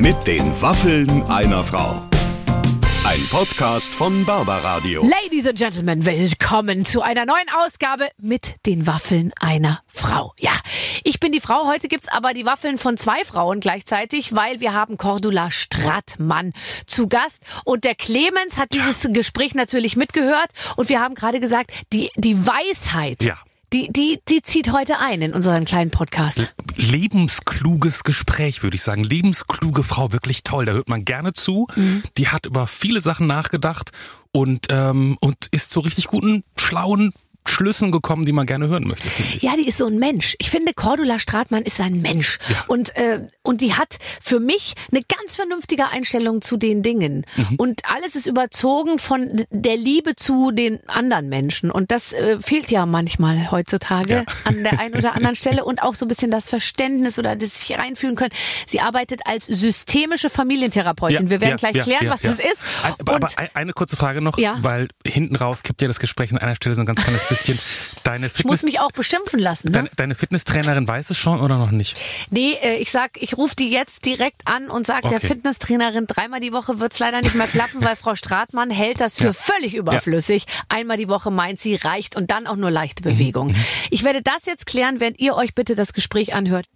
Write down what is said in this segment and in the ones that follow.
Mit den Waffeln einer Frau. Ein Podcast von Barbaradio. Ladies and Gentlemen, willkommen zu einer neuen Ausgabe mit den Waffeln einer Frau. Ja, ich bin die Frau. Heute gibt's aber die Waffeln von zwei Frauen gleichzeitig, weil wir haben Cordula Strattmann zu Gast. Und der Clemens hat dieses Gespräch natürlich mitgehört. Und wir haben gerade gesagt, die, die Weisheit. Ja. Die, die, die zieht heute ein in unseren kleinen Podcast. lebenskluges Gespräch, würde ich sagen. Lebenskluge Frau, wirklich toll. Da hört man gerne zu. Mhm. Die hat über viele Sachen nachgedacht und, ähm, und ist zu richtig guten, schlauen Schlüssen gekommen, die man gerne hören möchte. Ja, die ist so ein Mensch. Ich finde, Cordula Stratmann ist ein Mensch. Ja. Und, äh, und die hat für mich eine ganz vernünftige Einstellung zu den Dingen. Mhm. Und alles ist überzogen von der Liebe zu den anderen Menschen. Und das äh, fehlt ja manchmal heutzutage Ja. an der einen oder anderen Stelle. Und auch so ein bisschen das Verständnis oder das sich reinfühlen können. Sie arbeitet als systemische Familientherapeutin. Wir werden gleich klären, was das ist. Aber, aber eine kurze Frage noch, Ja. weil hinten raus kippt ja das Gespräch an einer Stelle so ein ganz kleines bisschen. Deine ich muss Fitness, mich auch beschimpfen lassen. Ne? deine, deine Fitnesstrainerin weiß es schon oder noch nicht? Nee, äh, ich sag, ich rufe die jetzt direkt an und sag der Okay. Fitnesstrainerin, dreimal die Woche wird's leider nicht mehr klappen, weil Frau Stratmann hält das für Ja. völlig überflüssig. Einmal die Woche meint sie, reicht und dann auch nur leichte Mhm. Bewegung. Ich werde das jetzt klären, während ihr euch bitte das Gespräch anhört.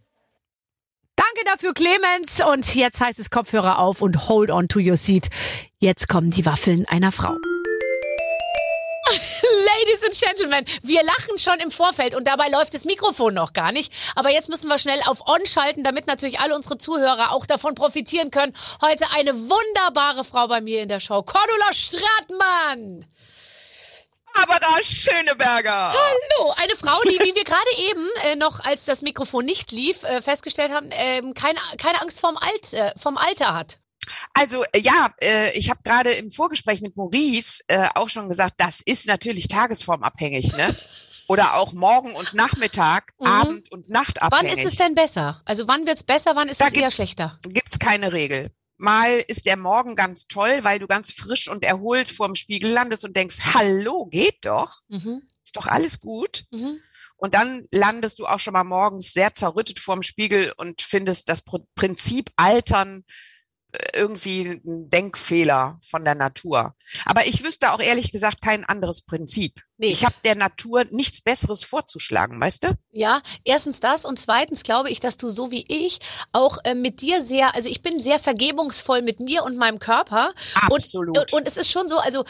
Danke dafür, Clemens. Und jetzt heißt es Kopfhörer auf und hold on to your seat. Jetzt kommen die Waffeln einer Frau. Ladies and Gentlemen, wir lachen schon im Vorfeld und dabei läuft das Mikrofon noch gar nicht. Aber jetzt müssen wir schnell auf On schalten, damit natürlich alle unsere Zuhörer auch davon profitieren können. Heute eine wunderbare Frau bei mir in der Show, Cordula Stratmann. Aber da Schöneberger. Hallo, eine Frau, die, wie wir gerade eben äh, noch, als das Mikrofon nicht lief, äh, festgestellt haben, ähm, keine, keine Angst vorm, Alt, äh, vom Alter hat. Also äh, ja, äh, ich habe gerade im Vorgespräch mit Maurice äh, auch schon gesagt, das ist natürlich tagesformabhängig, ne? Oder auch Morgen und Nachmittag, Mhm. Abend und Wann Nachtabhängig. ist es denn besser? Also wann wird's besser, wann ist Da es eher schlechter? Gibt's keine Regel. Mal ist der Morgen ganz toll, weil du ganz frisch und erholt vorm Spiegel landest und denkst, hallo, geht doch, Mhm. ist doch alles gut. Mhm. Und dann landest du auch schon mal morgens sehr zerrüttet vorm Spiegel und findest das Prinzip Altern irgendwie ein Denkfehler von der Natur. Aber ich wüsste auch ehrlich gesagt kein anderes Prinzip. Nee. Ich habe der Natur nichts Besseres vorzuschlagen, weißt du? Ja, erstens das und zweitens glaube ich, dass du so wie ich auch äh, mit dir sehr, also ich bin sehr vergebungsvoll mit mir und meinem Körper. Absolut. Und, und, und es ist schon so, also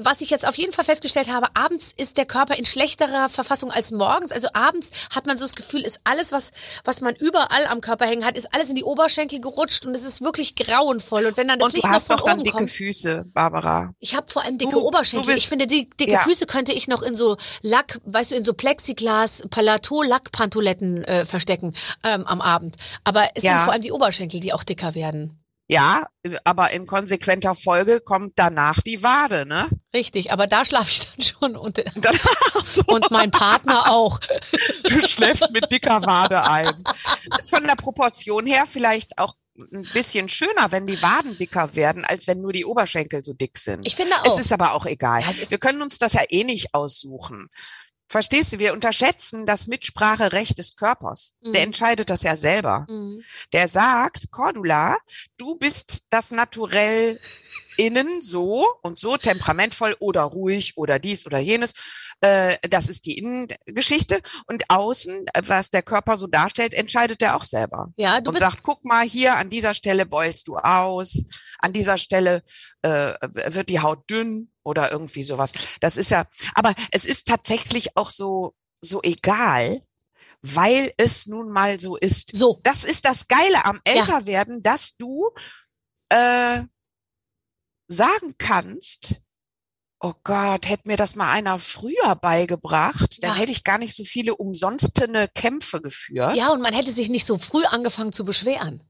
was ich jetzt auf jeden Fall festgestellt habe, abends ist der Körper in schlechterer Verfassung als morgens. Also abends hat man so das Gefühl, ist alles, was, was man überall am Körper hängen hat, ist alles in die Oberschenkel gerutscht und es ist wirklich grauenvoll. Und wenn dann das Und du Licht noch hast von doch dann dicke kommt. Füße, Barbara. Ich habe vor allem dicke Du- du Oberschenkel. bist- ich finde, die dicke Ja. Füße könnte ich noch in so Lack, weißt du, in so Plexiglas, Palatot, Lackpantoletten äh, verstecken ähm, am Abend. Aber es Ja. sind vor allem die Oberschenkel, die auch dicker werden. Ja, aber in konsequenter Folge kommt danach die Wade, ne? Richtig, aber da schlafe ich dann schon und, so, und mein Partner auch. du schläfst mit dicker Wade ein. Ist von der Proportion her vielleicht auch ein bisschen schöner, wenn die Waden dicker werden, als wenn nur die Oberschenkel so dick sind. Ich finde Es auch. ist aber auch egal. Ja, es wir können uns das ja eh nicht aussuchen. Verstehst du? Wir unterschätzen das Mitspracherecht des Körpers. Der Mhm. entscheidet das ja selber. Mhm. Der sagt, Cordula, du bist das Naturell innen so und so temperamentvoll oder ruhig oder dies oder jenes. Äh, das ist die Innengeschichte. Und außen, was der Körper so darstellt, entscheidet er auch selber. Ja, du und sagt, guck mal, hier an dieser Stelle beulst du aus, an dieser Stelle äh, wird die Haut dünn oder irgendwie sowas. Das ist ja, aber es ist tatsächlich auch so, so egal, weil es nun mal so ist. so. Das ist das Geile am Älterwerden, dass du äh, sagen kannst, oh Gott, hätte mir das mal einer früher beigebracht, dann Ja. hätte ich gar nicht so viele umsonstene Kämpfe geführt. Ja, und man hätte sich nicht so früh angefangen zu beschweren.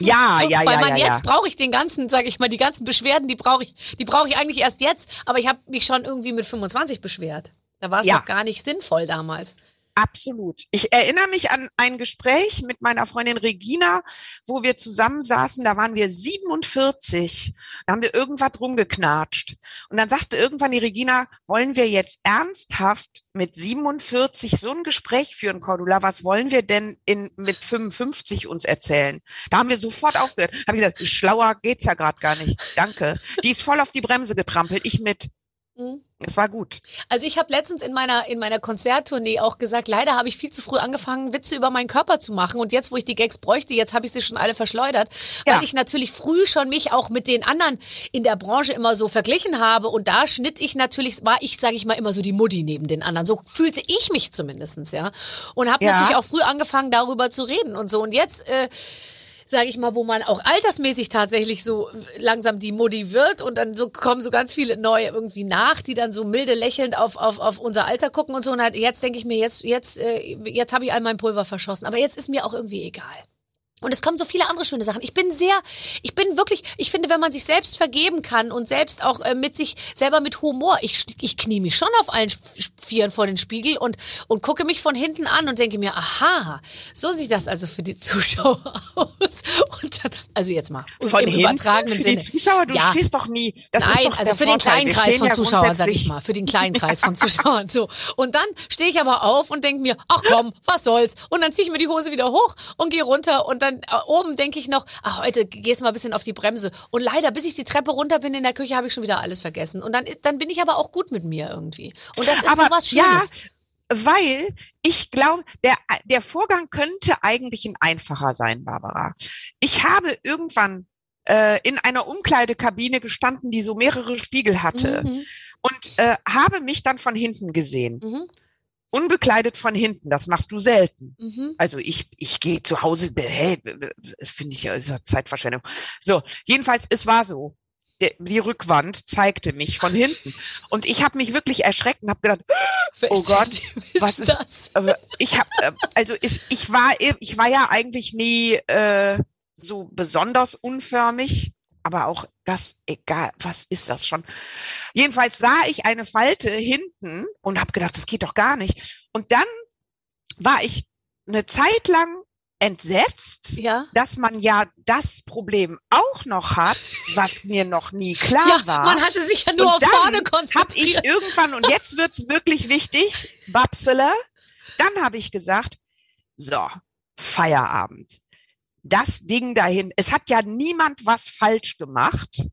ja, ja, Weil ja, man ja, jetzt brauche ich den ganzen, sage ich mal, die ganzen Beschwerden, die brauche ich, die brauche ich eigentlich erst jetzt. Aber ich habe mich schon irgendwie mit 25 beschwert. Da war es Ja. doch gar nicht sinnvoll damals. Absolut. Ich erinnere mich an ein Gespräch mit meiner Freundin Regina, wo wir zusammensaßen, da waren wir 47, da haben wir irgendwas rumgeknatscht. Und dann sagte irgendwann die Regina, wollen wir jetzt ernsthaft mit 47 so ein Gespräch führen, Cordula? Was wollen wir denn in, mit 55 uns erzählen? Da haben wir sofort aufgehört. Habe ich gesagt, schlauer geht's ja gerade gar nicht. Danke. Die ist voll auf die Bremse getrampelt, ich mit. Mhm. Es war gut. Also ich habe letztens in meiner in meiner Konzerttournee auch gesagt, leider habe ich viel zu früh angefangen, Witze über meinen Körper zu machen und jetzt, wo ich die Gags bräuchte, jetzt habe ich sie schon alle verschleudert, weil Ja. ich natürlich früh schon mich auch mit den anderen in der Branche immer so verglichen habe und da schnitt ich natürlich, war ich, sage ich mal, immer so die Mutti neben den anderen. So fühlte ich mich zumindestens, ja. Und habe Ja. natürlich auch früh angefangen, darüber zu reden und so. Und jetzt äh, sage ich mal, wo man auch altersmäßig tatsächlich so langsam die Mutti wird und dann so kommen so ganz viele neue irgendwie nach, die dann so milde lächelnd auf, auf, auf unser Alter gucken und so. Und halt jetzt denke ich mir, jetzt, jetzt, äh, jetzt habe ich all mein Pulver verschossen. Aber jetzt ist mir auch irgendwie egal. Und es kommen so viele andere schöne Sachen. Ich bin sehr, ich bin wirklich, ich finde, wenn man sich selbst vergeben kann und selbst auch äh, mit sich selber mit Humor, ich, ich knie mich schon auf allen Vieren vor den Spiegel und, und gucke mich von hinten an und denke mir, aha, so sieht das also für die Zuschauer aus. Und dann, also jetzt mal, Von im hinten übertragenen für Sinne. die Zuschauer, du Ja. stehst doch nie. Das ist Nein, doch also für den Vorteil. kleinen Kreis von ja Zuschauern, sag ich mal. Für den kleinen Kreis von Zuschauern. So. Und dann stehe ich aber auf und denke mir, ach komm, was soll's. Und dann ziehe ich mir die Hose wieder hoch und gehe runter. Und dann äh, oben denke ich noch, ach, heute gehst du mal ein bisschen auf die Bremse. Und leider, bis ich die Treppe runter bin in der Küche, habe ich schon wieder alles vergessen. Und dann, dann bin ich aber auch gut mit mir irgendwie. Und das ist Aber so was ja, Schönes. weil ich glaube, der, der Vorgang könnte eigentlich ein einfacher sein, Barbara. Ich habe irgendwann äh, in einer Umkleidekabine gestanden, die so mehrere Spiegel hatte Mhm, und äh, habe mich dann von hinten gesehen. mhm, Unbekleidet von hinten, das machst du selten. mhm. Also ich, ich gehe zu Hause, hey, finde ich ja, ist ja Zeitverschwendung. So, jedenfalls, es war so. Der, die Rückwand zeigte mich von hinten. Und ich habe mich wirklich erschreckt und habe gedacht, Wer Oh ist Gott, wer was ist ist- das? ich habe, also ist, ich war, ich war ja eigentlich nie äh, so besonders unförmig, aber auch das, egal, was ist das schon? Jedenfalls sah ich eine Falte hinten und habe gedacht, das geht doch gar nicht. Und dann war ich eine Zeit lang entsetzt, Ja. dass man ja das Problem auch noch hat, was mir noch nie klar Ja, war. man hatte sich ja nur Und auf dann vorne konzentriert. ich irgendwann, und jetzt wird's wirklich wichtig, Babsele, dann habe ich gesagt, so, Feierabend. Das Ding dahin, es hat ja niemand was falsch gemacht.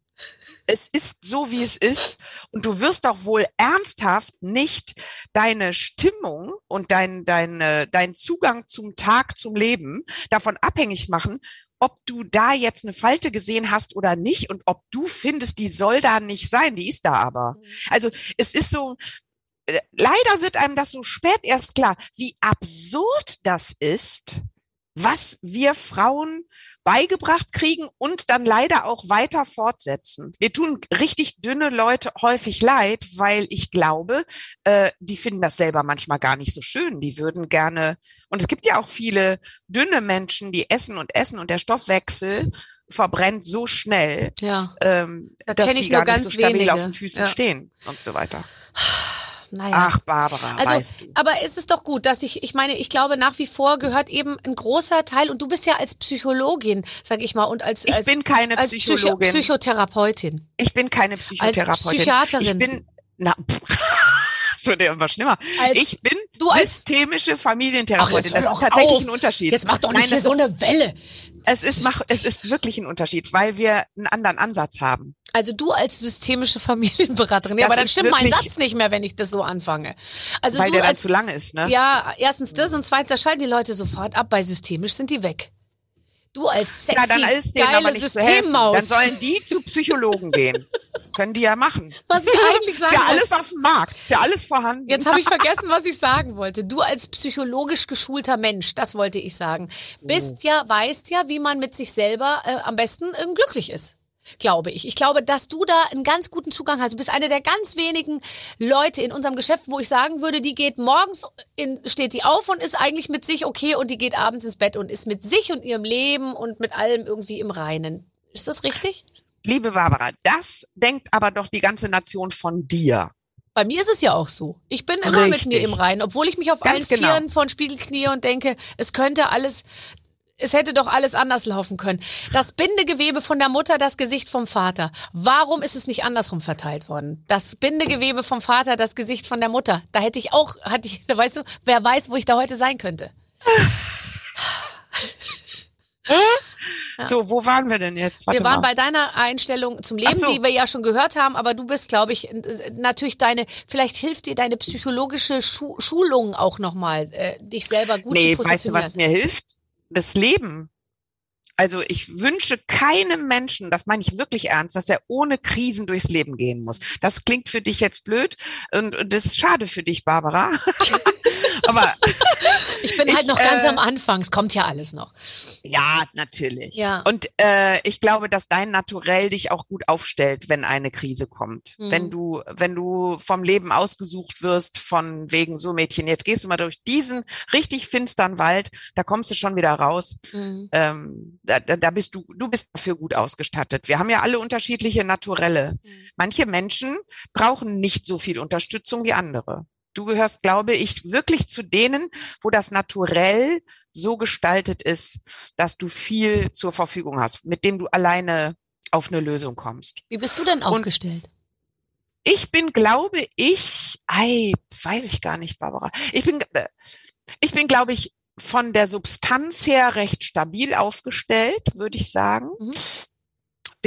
Es ist so, wie es ist. Und du wirst doch wohl ernsthaft nicht deine Stimmung und dein, dein, äh, dein Zugang zum Tag, zum Leben davon abhängig machen, ob du da jetzt eine Falte gesehen hast oder nicht und ob du findest, die soll da nicht sein, die ist da aber. Also es ist so, äh, leider wird einem das so spät erst klar, wie absurd das ist, was wir Frauen beigebracht kriegen und dann leider auch weiter fortsetzen. Wir tun richtig dünne Leute häufig leid, weil ich glaube, äh, die finden das selber manchmal gar nicht so schön. Die würden gerne, und es gibt ja auch viele dünne Menschen, die essen und essen und der Stoffwechsel verbrennt so schnell, Ja. ähm, Da dass die ich gar nicht so stabil wenige. auf den Füßen Ja. stehen und so weiter. Naja. Ach, Barbara, Also, weißt du. aber es ist doch gut, dass ich, ich meine, ich glaube, nach wie vor gehört eben ein großer Teil, und du bist ja als Psychologin, sag ich mal, und als, Ich als, bin keine als Psycho Psychologin. Psychotherapeutin. ich bin keine Psychotherapeutin. Psychiaterin. Ich bin, na, wird ja immer schlimmer. Als- ich bin du als- systemische Familientherapeutin. Ach, das ist tatsächlich auf. ein Unterschied. Jetzt mach doch nicht Nein, so eine Welle. Es ist, mach, es ist wirklich ein Unterschied, weil wir einen anderen Ansatz haben. Also du als systemische Familienberaterin. Ja, Das aber dann stimmt mein Satz nicht mehr, wenn ich das so anfange. Also weil der dann als, zu lang ist, ne? ja, erstens das und zweitens, da schalten die Leute sofort ab. Bei systemisch sind die weg. Du als sexy, Ja, dann ist denen aber geile nicht zu helfen. Systemmaus. Dann sollen die zu Psychologen gehen. Können die ja machen. Was ich eigentlich Ist sagen ja wollte. alles auf dem Markt. Ist ja alles vorhanden. Jetzt habe ich vergessen, was ich sagen wollte. Du als psychologisch geschulter Mensch, das wollte ich sagen, bist ja, weißt ja, wie man mit sich selber äh, am besten ähm, glücklich ist. Glaube ich. Ich glaube, dass du da einen ganz guten Zugang hast. Du bist eine der ganz wenigen Leute in unserem Geschäft, wo ich sagen würde, die geht morgens, in, steht die auf und ist eigentlich mit sich okay und die geht abends ins Bett und ist mit sich und ihrem Leben und mit allem irgendwie im Reinen. Ist das richtig? Liebe Barbara, das denkt aber doch die ganze Nation von dir. Bei mir ist es ja auch so. Ich bin immer mit Richtig. mir im Reinen, obwohl ich mich auf Ganz allen genau. Vieren vor den Spiegel knie und denke, es könnte alles, es hätte doch alles anders laufen können. Das Bindegewebe von der Mutter, das Gesicht vom Vater. Warum ist es nicht andersrum verteilt worden? Das Bindegewebe vom Vater, das Gesicht von der Mutter. Da hätte ich auch, hatte ich, weißt du, wer weiß, wo ich da heute sein könnte. So, wo waren wir denn jetzt? Warte wir waren mal. bei deiner Einstellung zum Leben, so. die wir ja schon gehört haben, aber du bist, glaube ich, natürlich deine, vielleicht hilft dir deine psychologische Schu Schulung auch nochmal, äh, dich selber gut nee, zu weißt du, positionieren. was mir hilft? Das Leben. Also ich wünsche keinem Menschen, das meine ich wirklich ernst, dass er ohne Krisen durchs Leben gehen muss. Das klingt für dich jetzt blöd und, und das ist schade für dich, Barbara. Aber ich bin halt ich, noch ganz äh, am Anfang, es kommt ja alles noch. ja, natürlich. Ja. Und äh, ich glaube, dass dein Naturell dich auch gut aufstellt, wenn eine Krise kommt. Mhm. Wenn du, wenn du vom Leben ausgesucht wirst, von wegen so Mädchen, jetzt gehst du mal durch diesen richtig finstern Wald, da kommst du schon wieder raus. Mhm. ähm, da, da da bist du, du bist dafür gut ausgestattet. Wir haben ja alle unterschiedliche Naturelle. Manche Menschen brauchen nicht so viel Unterstützung wie andere. Du gehörst, glaube ich, wirklich zu denen, wo das Naturell so gestaltet ist, dass du viel zur Verfügung hast, mit dem du alleine auf eine Lösung kommst. Wie bist du denn aufgestellt? Ich bin, glaube ich, ei, weiß ich gar nicht, Barbara. Ich bin, äh, ich bin, glaube ich, von der Substanz her recht stabil aufgestellt, würde ich sagen. Mhm.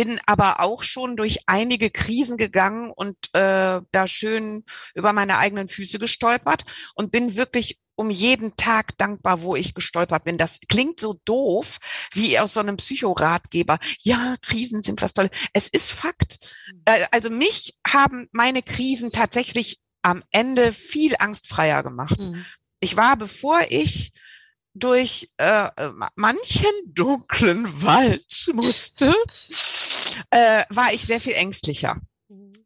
Bin aber auch schon durch einige Krisen gegangen und äh, da schön über meine eigenen Füße gestolpert und bin wirklich um jeden Tag dankbar, wo ich gestolpert bin. Das klingt so doof, wie aus so einem Psychoratgeber. Ja, Krisen sind was Tolles. Es ist Fakt. Äh, also mich haben meine Krisen tatsächlich am Ende viel angstfreier gemacht. Mhm. Ich war, bevor ich durch äh, manchen dunklen Wald musste, äh, war ich sehr viel ängstlicher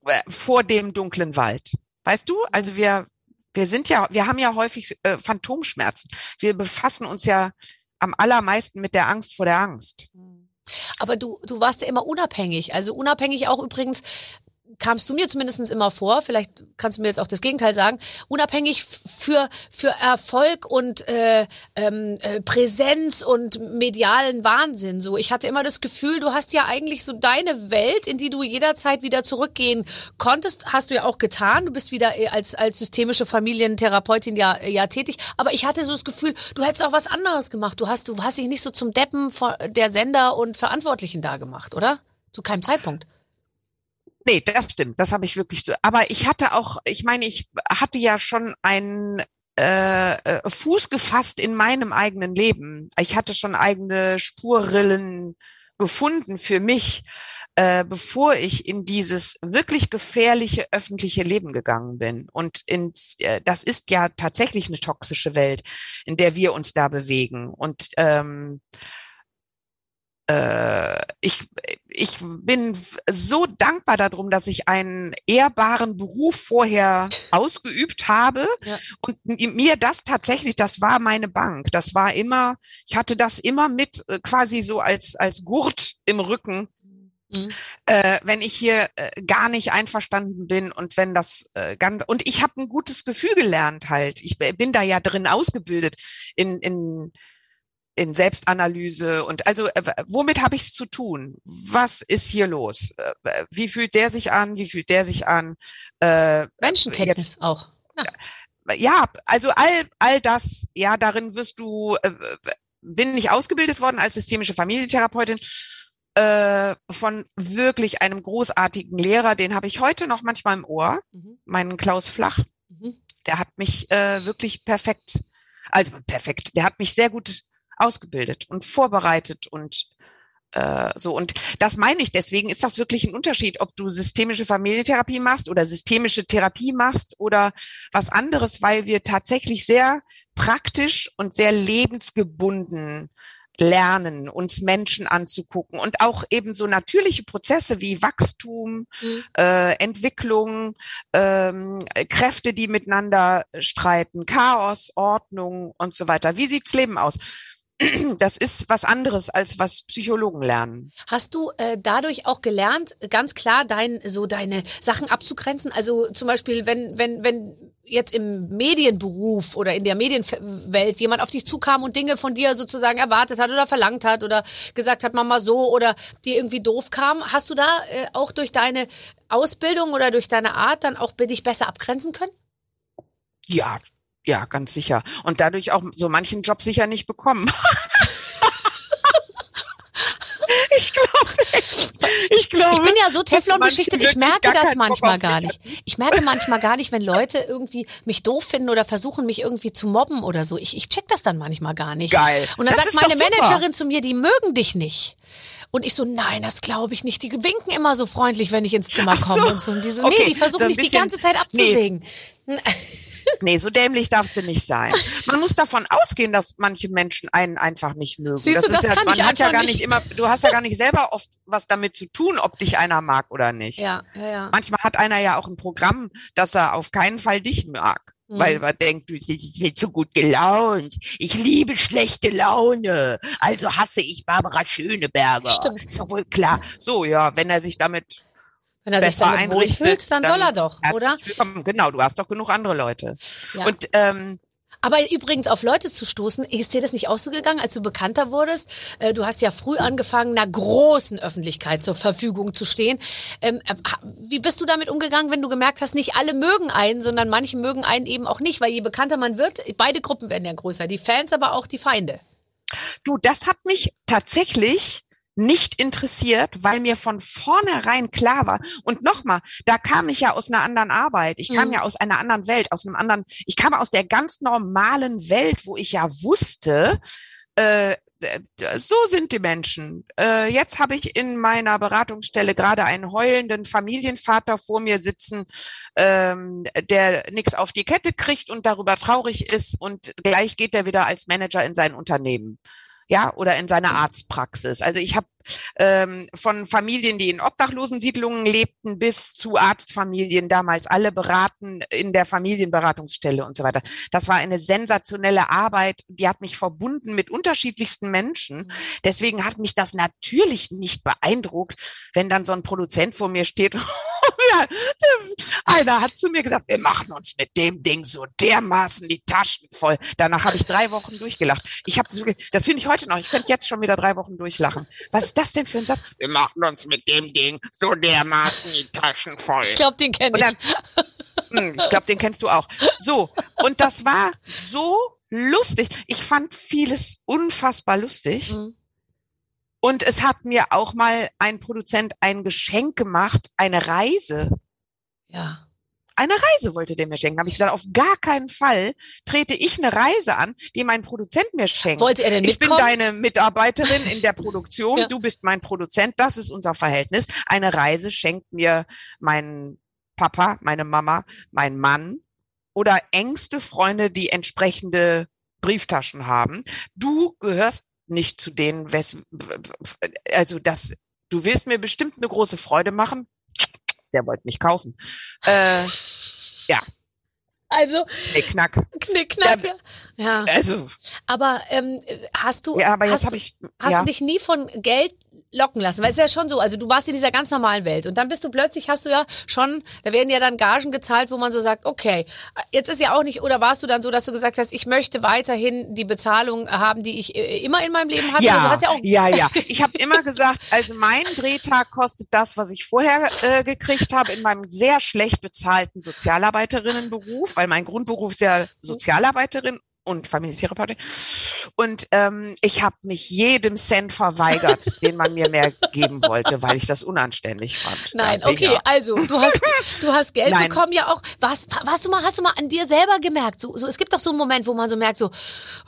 äh, vor dem dunklen Wald. Weißt du? Also wir wir sind ja, wir haben ja häufig äh, Phantomschmerzen. Wir befassen uns ja am allermeisten mit der Angst vor der Angst. Aber du, du warst ja immer unabhängig. Also unabhängig auch übrigens, kamst du mir zumindest immer vor, vielleicht kannst du mir jetzt auch das Gegenteil sagen, unabhängig für, für Erfolg und äh, ähm, äh, Präsenz und medialen Wahnsinn. So, ich hatte immer das Gefühl, du hast ja eigentlich so deine Welt, in die du jederzeit wieder zurückgehen konntest, hast du ja auch getan. Du bist wieder äh, als, als systemische Familientherapeutin ja, äh, ja tätig. Aber ich hatte so das Gefühl, du hättest auch was anderes gemacht. Du hast, du hast dich nicht so zum Deppen der Sender und Verantwortlichen da gemacht, oder? Zu keinem Zeitpunkt. Nee, das stimmt. Das habe ich wirklich so. Aber ich hatte auch, ich meine, ich hatte ja schon einen äh, äh, Fuß gefasst in meinem eigenen Leben. Ich hatte schon eigene Spurrillen gefunden für mich, äh, bevor ich in dieses wirklich gefährliche öffentliche Leben gegangen bin. Und ins, äh, das ist ja tatsächlich eine toxische Welt, in der wir uns da bewegen. Und ähm, äh, ich, ich bin so dankbar darum, dass ich einen ehrbaren Beruf vorher ausgeübt habe Ja. und mir das tatsächlich, das war meine Bank. Das war immer, ich hatte das immer mit äh, quasi so als, als Gurt im Rücken, Mhm. äh, wenn ich hier äh, gar nicht einverstanden bin und wenn das äh, ganz und ich habe ein gutes Gefühl gelernt halt. Ich bin da ja drin ausgebildet in in in Selbstanalyse und also äh, womit habe ich es zu tun? Was ist hier los? Äh, äh, wie fühlt der sich an? Wie fühlt der sich an? Äh, Menschenkenntnis auch. ja, also all, all das, ja, darin wirst du, äh, bin ich ausgebildet worden als systemische Familientherapeutin äh, von wirklich einem großartigen Lehrer, den habe ich heute noch manchmal im Ohr, Mhm. meinen Klaus Flach. Mhm. Der hat mich äh, wirklich perfekt, also perfekt, der hat mich sehr gut ausgebildet und vorbereitet und äh, so. Und das meine ich, deswegen ist das wirklich ein Unterschied, ob du systemische Familientherapie machst oder systemische Therapie machst oder was anderes, weil wir tatsächlich sehr praktisch und sehr lebensgebunden lernen, uns Menschen anzugucken und auch eben so natürliche Prozesse wie Wachstum, Mhm. äh, Entwicklung, ähm, Kräfte, die miteinander streiten, Chaos, Ordnung und so weiter. Wie sieht's Leben aus? das ist was anderes, als was Psychologen lernen. Hast du äh, dadurch auch gelernt, ganz klar dein, so deine Sachen abzugrenzen? Also zum Beispiel, wenn, wenn, wenn jetzt im Medienberuf oder in der Medienwelt jemand auf dich zukam und Dinge von dir sozusagen erwartet hat oder verlangt hat oder gesagt hat, Mama so oder dir irgendwie doof kam, hast du da äh, auch durch deine Ausbildung oder durch deine Art dann auch dich besser abgrenzen können? Ja, ja, ganz sicher. Und dadurch auch so manchen Job sicher nicht bekommen. ich glaube Ich glaube. Ich bin ja so Teflon beschichtet, ich merke das manchmal gar nicht. Ich merke manchmal gar nicht, wenn Leute irgendwie mich doof finden oder versuchen, mich irgendwie zu mobben oder so. Ich, ich check das dann manchmal gar nicht. Geil. Und dann das sagt meine Managerin zu mir, die mögen dich nicht. Und ich so, nein, das glaube ich nicht. Die winken immer so freundlich, wenn ich ins Zimmer komme so. und so. Und die so, okay, nee, die versuchen mich die ganze Zeit abzusägen. Nee. Nee, so dämlich darfst du nicht sein. Man muss davon ausgehen, dass manche Menschen einen einfach nicht mögen. Siehst das du, das ja, kann man ich hat ja gar nicht. nicht immer, du hast ja gar nicht selber oft was damit zu tun, ob dich einer mag oder nicht. Ja, ja, ja. Manchmal hat einer ja auch ein Programm, dass er auf keinen Fall dich mag. Mhm. Weil man denkt, du bist viel zu gut gelaunt. Ich liebe schlechte Laune. Also hasse ich Barbara Schöneberger. Stimmt. Ist doch wohl klar. So, ja, wenn er sich damit Wenn er sich damit einrichtet, wohlfühlt, dann, soll er doch, oder? Willkommen. Genau, du hast doch genug andere Leute. Ja. Und ähm, Aber übrigens auf Leute zu stoßen, ist dir das nicht auch so gegangen, als du bekannter wurdest? Äh, Du hast ja früh angefangen, einer großen Öffentlichkeit zur Verfügung zu stehen. Ähm, äh, Wie bist du damit umgegangen, wenn du gemerkt hast, nicht alle mögen einen, sondern manche mögen einen eben auch nicht? Weil je bekannter man wird, beide Gruppen werden ja größer. Die Fans, aber auch die Feinde. Du, das hat mich tatsächlich nicht interessiert, weil mir von vornherein klar war. Und nochmal, da kam ich ja aus einer anderen Arbeit. Ich kam Mhm. ja aus einer anderen Welt, aus einem anderen, ich kam aus der ganz normalen Welt, wo ich ja wusste, äh, so sind die Menschen. Äh, jetzt habe ich in meiner Beratungsstelle gerade einen heulenden Familienvater vor mir sitzen, ähm, der nichts auf die Kette kriegt und darüber traurig ist und gleich geht er wieder als Manager in sein Unternehmen. Ja, oder in seine Arztpraxis. Also ich habe ähm, von Familien, die in Obdachlosensiedlungen lebten, bis zu Arztfamilien damals alle beraten in der Familienberatungsstelle und so weiter. Das war eine sensationelle Arbeit. Die hat mich verbunden mit unterschiedlichsten Menschen. Deswegen hat mich das natürlich nicht beeindruckt, wenn dann so ein Produzent vor mir steht. Ja, Einer hat zu mir gesagt, wir machen uns mit dem Ding so dermaßen die Taschen voll. Danach habe ich drei Wochen durchgelacht. Ich habe das finde ich heute noch. Ich könnte jetzt schon wieder drei Wochen durchlachen. Was ist das denn für ein Satz? Wir machen uns mit dem Ding so dermaßen die Taschen voll. Ich glaube, den kenne ich. hm, ich glaube, den kennst du auch. So, und das war so lustig. Ich fand vieles unfassbar lustig. Mhm. Und es hat mir auch mal ein Produzent ein Geschenk gemacht, eine Reise. Ja. Eine Reise wollte der mir schenken. Habe ich gesagt, auf gar keinen Fall trete ich eine Reise an, die mein Produzent mir schenkt. Wollte er denn ich bin mitkommen? deine Mitarbeiterin in der Produktion, Ja. du bist mein Produzent, das ist unser Verhältnis. Eine Reise schenkt mir mein Papa, meine Mama, mein Mann oder engste Freunde, die entsprechende Brieftaschen haben. Du gehörst nicht zu denen, wes also das, du willst mir bestimmt eine große Freude machen. Der wollte mich kaufen. Äh, Also, nee, knack. knickknack. Ja. ja. Also, Aber ähm, hast du, ja, aber hast jetzt du, habe ich, Hast ja. du dich nie von Geld locken lassen? Weil es ist ja schon so, also du warst in dieser ganz normalen Welt und dann bist du plötzlich, hast du ja schon, da werden ja dann Gagen gezahlt, wo man so sagt, okay, jetzt ist ja auch nicht, oder warst du dann so, dass du gesagt hast, ich möchte weiterhin die Bezahlung haben, die ich äh, immer in meinem Leben hatte? Ja, Also ja auch ja, ja. Ich habe immer gesagt, also mein Drehtag kostet das, was ich vorher äh, gekriegt habe in meinem sehr schlecht bezahlten Sozialarbeiterinnenberuf, weil mein Grundberuf ist ja Sozialarbeiterin und Familientherapeutin. Und ähm, ich habe mich jedem Cent verweigert, den man mir mehr geben wollte, weil ich das unanständig fand. Nein, sicher. okay, also du hast, du hast Geld Nein. bekommen ja auch. Was, warst du mal, hast du mal an dir selber gemerkt? So, so, es gibt doch so einen Moment, wo man so merkt, so,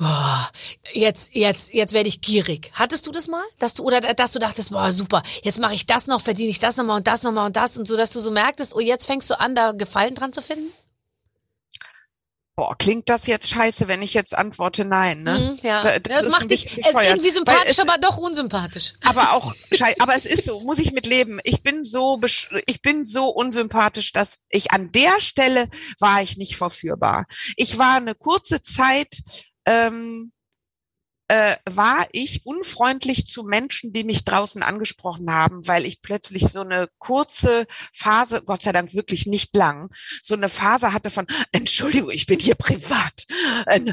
oh, jetzt, jetzt, jetzt werde ich gierig. Hattest du das mal, dass du oder dass du dachtest, boah, super, jetzt mache ich das noch, verdiene ich das nochmal und das nochmal und das und so, dass du so merktest, oh, jetzt fängst du an, da Gefallen dran zu finden? Boah, klingt das jetzt scheiße, wenn ich jetzt antworte nein, ne? Mhm, ja, das, ist ein macht dich, es irgendwie sympathisch, es- aber doch unsympathisch. aber auch aber es ist so, muss ich mit leben. Ich bin so ich bin so unsympathisch, dass ich an der Stelle war ich nicht verführbar. Ich war eine kurze Zeit ähm, äh, war ich unfreundlich zu Menschen, die mich draußen angesprochen haben, weil ich plötzlich so eine kurze Phase, Gott sei Dank wirklich nicht lang, so eine Phase hatte von, Entschuldigung, ich bin hier privat. Äh,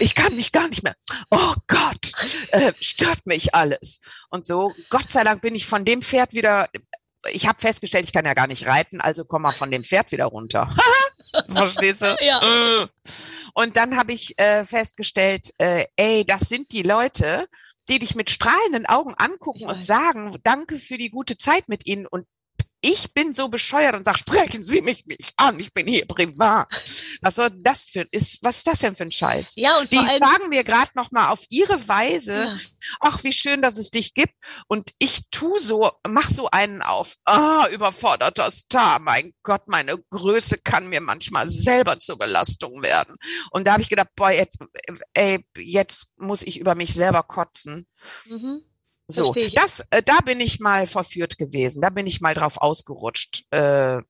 ich kann mich gar nicht mehr. Oh Gott, äh, stört mich alles. Und so, Gott sei Dank bin ich von dem Pferd wieder, ich habe festgestellt, ich kann ja gar nicht reiten, also komm mal von dem Pferd wieder runter. Verstehst du? Ja. Äh. Und dann habe ich äh, festgestellt, äh, ey, das sind die Leute, die dich mit strahlenden Augen angucken und sagen, danke für die gute Zeit mit ihnen. Und ich bin so bescheuert und sage, sprechen Sie mich nicht an, ich bin hier privat. Was soll das für ist, was ist das denn für ein Scheiß? Ja, und Die vor allem. sagen mir gerade noch mal auf ihre Weise, Ja. ach, wie schön, dass es dich gibt. Und ich tu so, mach so einen auf. Ah, überforderter Star. Mein Gott, meine Größe kann mir manchmal selber zur Belastung werden. Und da habe ich gedacht, boah, jetzt, ey, jetzt muss ich über mich selber kotzen. Mhm. So, das, äh, da bin ich mal verführt gewesen. Da bin ich mal drauf ausgerutscht. Äh,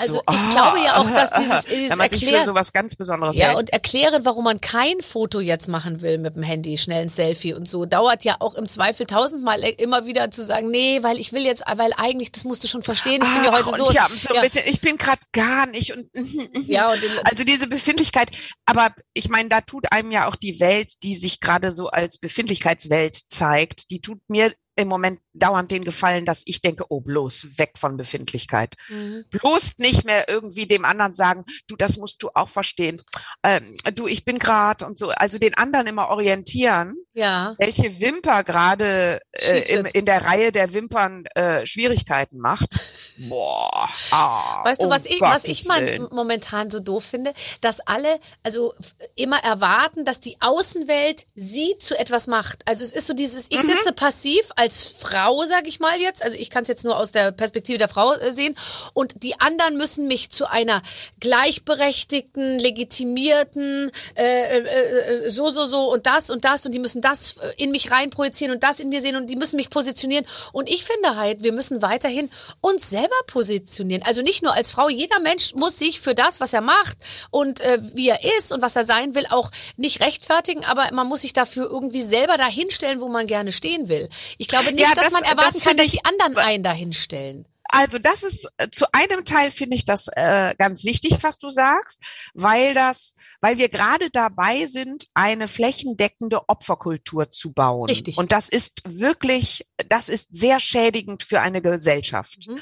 Also so, ich ah, glaube ja auch, dass dieses, dieses man sich für sowas ganz Besonderes ja, hält. und erklären, warum man kein Foto jetzt machen will mit dem Handy, schnell ein Selfie und so, dauert ja auch im Zweifel tausendmal äh, immer wieder zu sagen, nee, weil ich will jetzt, weil eigentlich, das musst du schon verstehen, ich bin ja heute so. und ja, so ein ja, bisschen, ich bin gerade gar nicht und ja, und also diese Befindlichkeit, aber ich meine, da tut einem ja auch die Welt, die sich gerade so als Befindlichkeitswelt zeigt, die tut mir im Moment dauernd den Gefallen, dass ich denke, oh, bloß weg von Befindlichkeit. Mhm. Bloß nicht mehr irgendwie dem anderen sagen, du, das musst du auch verstehen. Ähm, du, ich bin gerade und so. Also den anderen immer orientieren, ja, welche Wimper gerade äh, sitzt. in der Reihe der Wimpern äh, Schwierigkeiten macht. Boah. Ah, Weißt du, um was ich, was ich Willen. momentan so doof finde, dass alle also immer erwarten, dass die Außenwelt sie zu etwas macht. Also es ist so dieses, ich Mhm. sitze passiv als Frau, sag ich mal jetzt, also ich kann es jetzt nur aus der Perspektive der Frau äh, sehen und die anderen müssen mich zu einer gleichberechtigten, legitimierten, äh, äh, äh, so, so, so und das und das und die müssen das äh, in mich reinprojizieren und das in mir sehen und die müssen mich positionieren. Und ich finde halt, wir müssen weiterhin uns selber positionieren. Also nicht nur als Frau, jeder Mensch muss sich für das, was er macht und äh, wie er ist und was er sein will, auch nicht rechtfertigen, aber man muss sich dafür irgendwie selber dahinstellen, wo man gerne stehen will. Ich glaube nicht, Ja, dass das- man erwarten das kann, dass ich- die anderen einen dahinstellen. Also das ist äh, zu einem Teil finde ich das äh, ganz wichtig, was du sagst, weil das, weil wir gerade dabei sind, eine flächendeckende Opferkultur zu bauen. Richtig. Und das ist wirklich, das ist sehr schädigend für eine Gesellschaft. Mhm.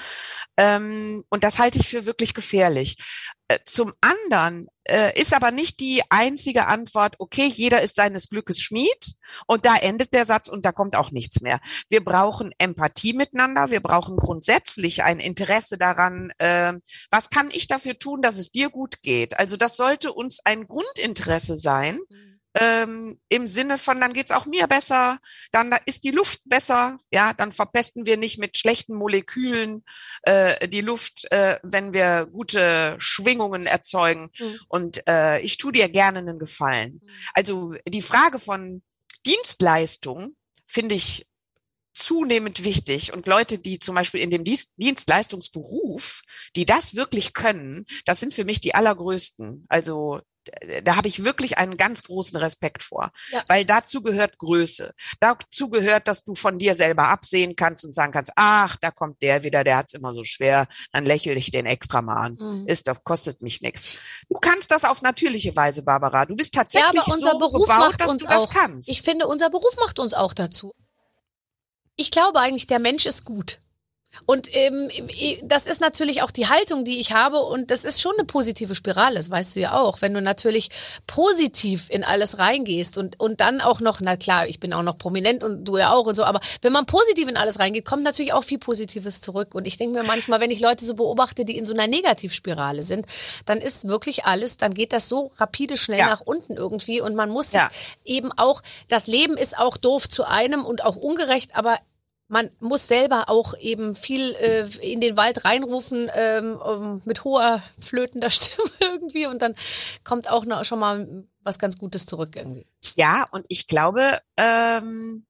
Ähm, und das halte ich für wirklich gefährlich. Äh, Zum anderen äh, ist aber nicht die einzige Antwort, okay, jeder ist seines Glückes Schmied und da endet der Satz und da kommt auch nichts mehr. Wir brauchen Empathie miteinander, wir brauchen grundsätzlich ein Interesse daran, äh, was kann ich dafür tun, dass es dir gut geht. Also das sollte uns ein Grundinteresse sein, ähm, im Sinne von, dann geht's auch mir besser, dann da ist die Luft besser, ja, dann verpesten wir nicht mit schlechten Molekülen äh, die Luft, äh, wenn wir gute Schwingungen erzeugen. Mhm. Und äh, ich tue dir gerne einen Gefallen. Also die Frage von Dienstleistung finde ich zunehmend wichtig und Leute, die zum Beispiel in dem Dienst Dienstleistungsberuf, die das wirklich können, das sind für mich die allergrößten. Also da habe ich wirklich einen ganz großen Respekt vor, Ja. weil dazu gehört Größe. Dazu gehört, dass du von dir selber absehen kannst und sagen kannst, ach, da kommt der wieder, der hat's immer so schwer, dann lächle ich den extra mal an. Mhm. Ist doch, kostet mich nichts. Du kannst das auf natürliche Weise, Barbara. Du bist Ja, tatsächlich aber unser so Beruf gebaut, macht dass uns du das auch. kannst. Ich finde, unser Beruf macht uns auch dazu. Ich glaube eigentlich, der Mensch ist gut. Und ähm, das ist natürlich auch die Haltung, die ich habe. Und das ist schon eine positive Spirale, das weißt du ja auch. Wenn du natürlich positiv in alles reingehst und, und dann auch noch, na klar, ich bin auch noch prominent und du ja auch und so, aber wenn man positiv in alles reingeht, kommt natürlich auch viel Positives zurück. Und ich denke mir manchmal, wenn ich Leute so beobachte, die in so einer Negativspirale sind, dann ist wirklich alles, dann geht das so rapide schnell Ja. nach unten irgendwie. Und man muss Ja. es eben auch, das Leben ist auch doof zu einem und auch ungerecht, aber man muss selber auch eben viel äh, in den Wald reinrufen ähm, mit hoher flötender Stimme irgendwie und dann kommt auch noch schon mal was ganz Gutes zurück irgendwie. Ja, und ich glaube, ähm,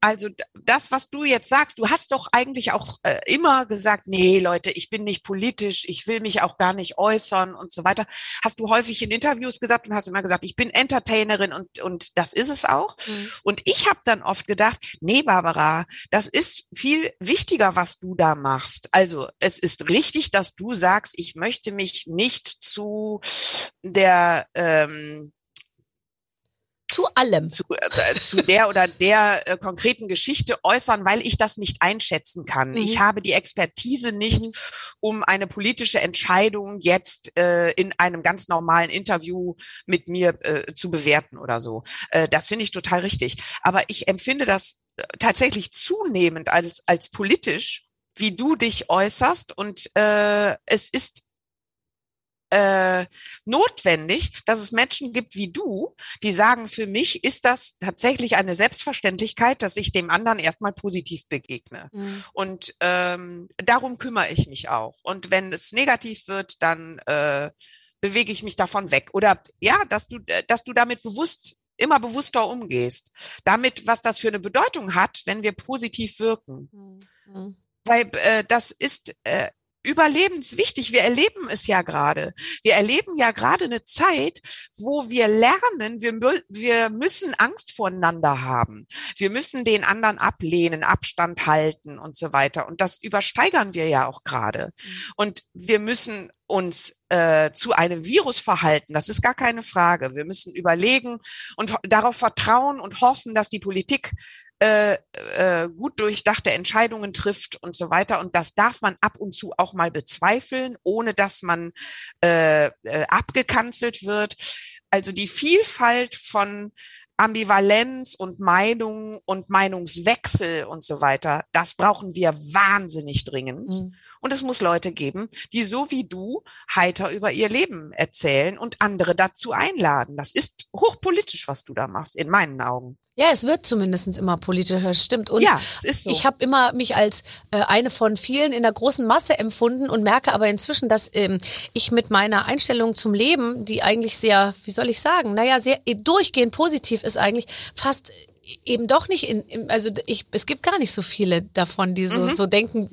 Also das, was du jetzt sagst, du hast doch eigentlich auch äh, immer gesagt, nee, Leute, ich bin nicht politisch, ich will mich auch gar nicht äußern und so weiter. Hast du häufig in Interviews gesagt und hast immer gesagt, ich bin Entertainerin und und das ist es auch. Mhm. Und ich habe dann oft gedacht, nee, Barbara, das ist viel wichtiger, was du da machst. Also es ist richtig, dass du sagst, ich möchte mich nicht zu der ähm, zu allem. Zu, äh, zu der oder der äh, konkreten Geschichte äußern, weil ich das nicht einschätzen kann. Mhm. Ich habe die Expertise nicht, mhm. um eine politische Entscheidung jetzt äh, in einem ganz normalen Interview mit mir äh, zu bewerten oder so. Äh, das finde ich total richtig. Aber ich empfinde das äh, tatsächlich zunehmend als, als politisch, wie du dich äußerst. Und äh, es ist äh, notwendig, dass es Menschen gibt wie du, die sagen, für mich ist das tatsächlich eine Selbstverständlichkeit, dass ich dem anderen erstmal positiv begegne. Mhm. Und ähm, darum kümmere ich mich auch. Und wenn es negativ wird, dann äh, bewege ich mich davon weg. Oder ja, dass du, äh, dass du damit bewusst immer bewusster umgehst. Damit, was das für eine Bedeutung hat, wenn wir positiv wirken. Mhm. Weil äh, das ist äh, überlebenswichtig. Wir erleben es ja gerade. Wir erleben ja gerade eine Zeit, wo wir lernen, wir, wir müssen Angst voneinander haben. Wir müssen den anderen ablehnen, Abstand halten und so weiter. Und das übersteigern wir ja auch gerade. Mhm. Und wir müssen uns äh, zu einem Virus verhalten, das ist gar keine Frage. Wir müssen überlegen und darauf vertrauen und hoffen, dass die Politik äh, äh, gut durchdachte Entscheidungen trifft und so weiter. Und das darf man ab und zu auch mal bezweifeln, ohne dass man äh, äh, abgekanzelt wird. Also die Vielfalt von Ambivalenz und Meinung und Meinungswechsel und so weiter, das brauchen wir wahnsinnig dringend. Mhm. Und es muss Leute geben, die so wie du heiter über ihr Leben erzählen und andere dazu einladen. Das ist hochpolitisch, was du da machst, in meinen Augen. Ja, es wird zumindest immer politischer, stimmt. Und ja, es ist so. Ich habe immer mich als äh, eine von vielen in der großen Masse empfunden und merke aber inzwischen, dass ähm, ich mit meiner Einstellung zum Leben, die eigentlich sehr, wie soll ich sagen, naja, sehr durchgehend positiv ist eigentlich, fast eben doch nicht in, also ich, es gibt gar nicht so viele davon, die so, mhm. so denken,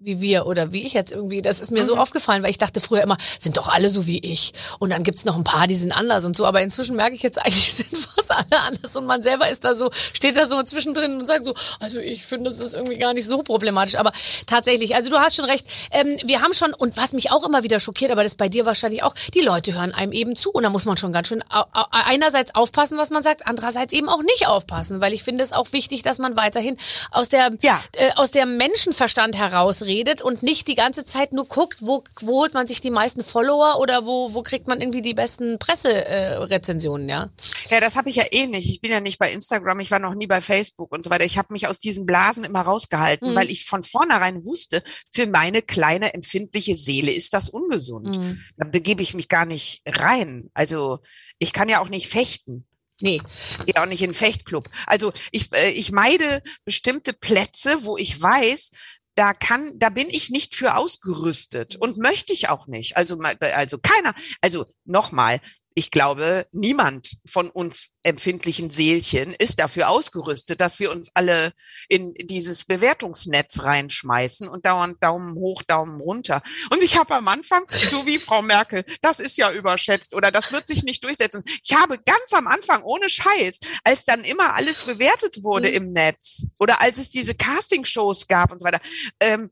wie wir oder wie ich jetzt irgendwie. Das ist mir mhm. so aufgefallen, weil ich dachte früher immer, sind doch alle so wie ich. Und dann gibt's noch ein paar, die sind anders und so. Aber inzwischen merke ich jetzt eigentlich, sind fast alle anders. Und man selber ist da so, steht da so zwischendrin und sagt so, also ich finde, es ist irgendwie gar nicht so problematisch. Aber tatsächlich, also du hast schon recht. Ähm, wir haben schon, und was mich auch immer wieder schockiert, aber das bei dir wahrscheinlich auch, die Leute hören einem eben zu. Und da muss man schon ganz schön einerseits aufpassen, was man sagt, andererseits eben auch nicht aufpassen. Weil ich finde es auch wichtig, dass man weiterhin aus der, ja. äh, aus der Menschenverstand heraus redet und nicht die ganze Zeit nur guckt, wo, wo holt man sich die meisten Follower oder wo, wo kriegt man irgendwie die besten Presserezensionen, äh, ja? Ja, das habe ich ja eh nicht. Ich bin ja nicht bei Instagram, ich war noch nie bei Facebook und so weiter. Ich habe mich aus diesen Blasen immer rausgehalten, mhm. weil ich von vornherein wusste, für meine kleine empfindliche Seele ist das ungesund. Mhm. Da begebe ich mich gar nicht rein. Also ich kann ja auch nicht fechten. Nee. Gehe auch nicht in den Fechtclub. Also ich, äh, ich meide bestimmte Plätze, wo ich weiß, da kann, da bin ich nicht für ausgerüstet und möchte ich auch nicht. Also, also keiner, also nochmal, ich glaube, niemand von uns empfindlichen Seelchen ist dafür ausgerüstet, dass wir uns alle in dieses Bewertungsnetz reinschmeißen und dauernd Daumen hoch, Daumen runter. Und ich habe am Anfang, so wie Frau Merkel, das ist ja überschätzt oder das wird sich nicht durchsetzen. Ich habe ganz am Anfang, ohne Scheiß, als dann immer alles bewertet wurde mhm. im Netz oder als es diese Castingshows gab und so weiter, ähm,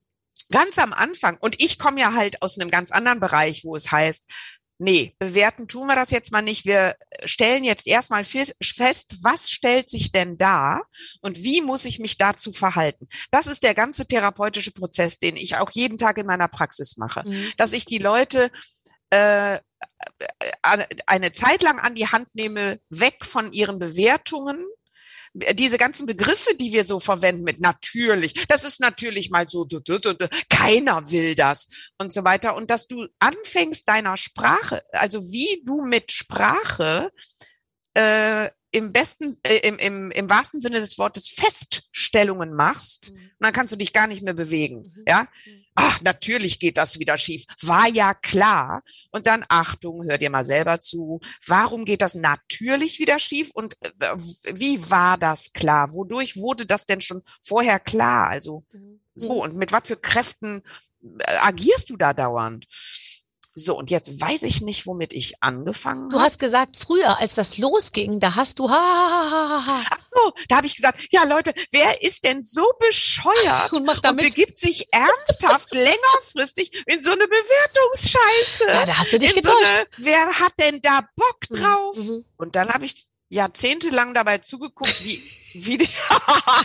ganz am Anfang, und ich komme ja halt aus einem ganz anderen Bereich, wo es heißt, nee, bewerten tun wir das jetzt mal nicht. Wir stellen jetzt erstmal fest, was stellt sich denn da und wie muss ich mich dazu verhalten? Das ist der ganze therapeutische Prozess, den ich auch jeden Tag in meiner Praxis mache, mhm. dass ich die Leute äh, eine Zeit lang an die Hand nehme, weg von ihren Bewertungen diese ganzen Begriffe, die wir so verwenden mit natürlich, das ist natürlich mal so, keiner will das und so weiter. Und dass du anfängst deiner Sprache, also wie du mit Sprache äh, im besten, äh, im, im, im wahrsten Sinne des Wortes Feststellungen machst, Mhm. und dann kannst du dich gar nicht mehr bewegen. Mhm. Ja? Mhm. Ach, natürlich geht das wieder schief. War ja klar. Und dann Achtung, hör dir mal selber zu. Warum geht das natürlich wieder schief? Und äh, wie war das klar? Wodurch wurde das denn schon vorher klar? Also Mhm. so, und mit was für Kräften äh, agierst du da dauernd? So, und jetzt weiß ich nicht, womit ich angefangen Du habe. hast gesagt, früher, als das losging, da hast du ha, ha, ha, ha, ha. Ach so, da habe ich gesagt, ja Leute, wer ist denn so bescheuert und macht und damit. begibt sich ernsthaft längerfristig in so eine Bewertungsscheiße? Ja, da hast du dich in so getäuscht. eine, wer hat denn da Bock Mhm, drauf? mhm. Und dann habe ich jahrzehntelang dabei zugeguckt, wie, wie die,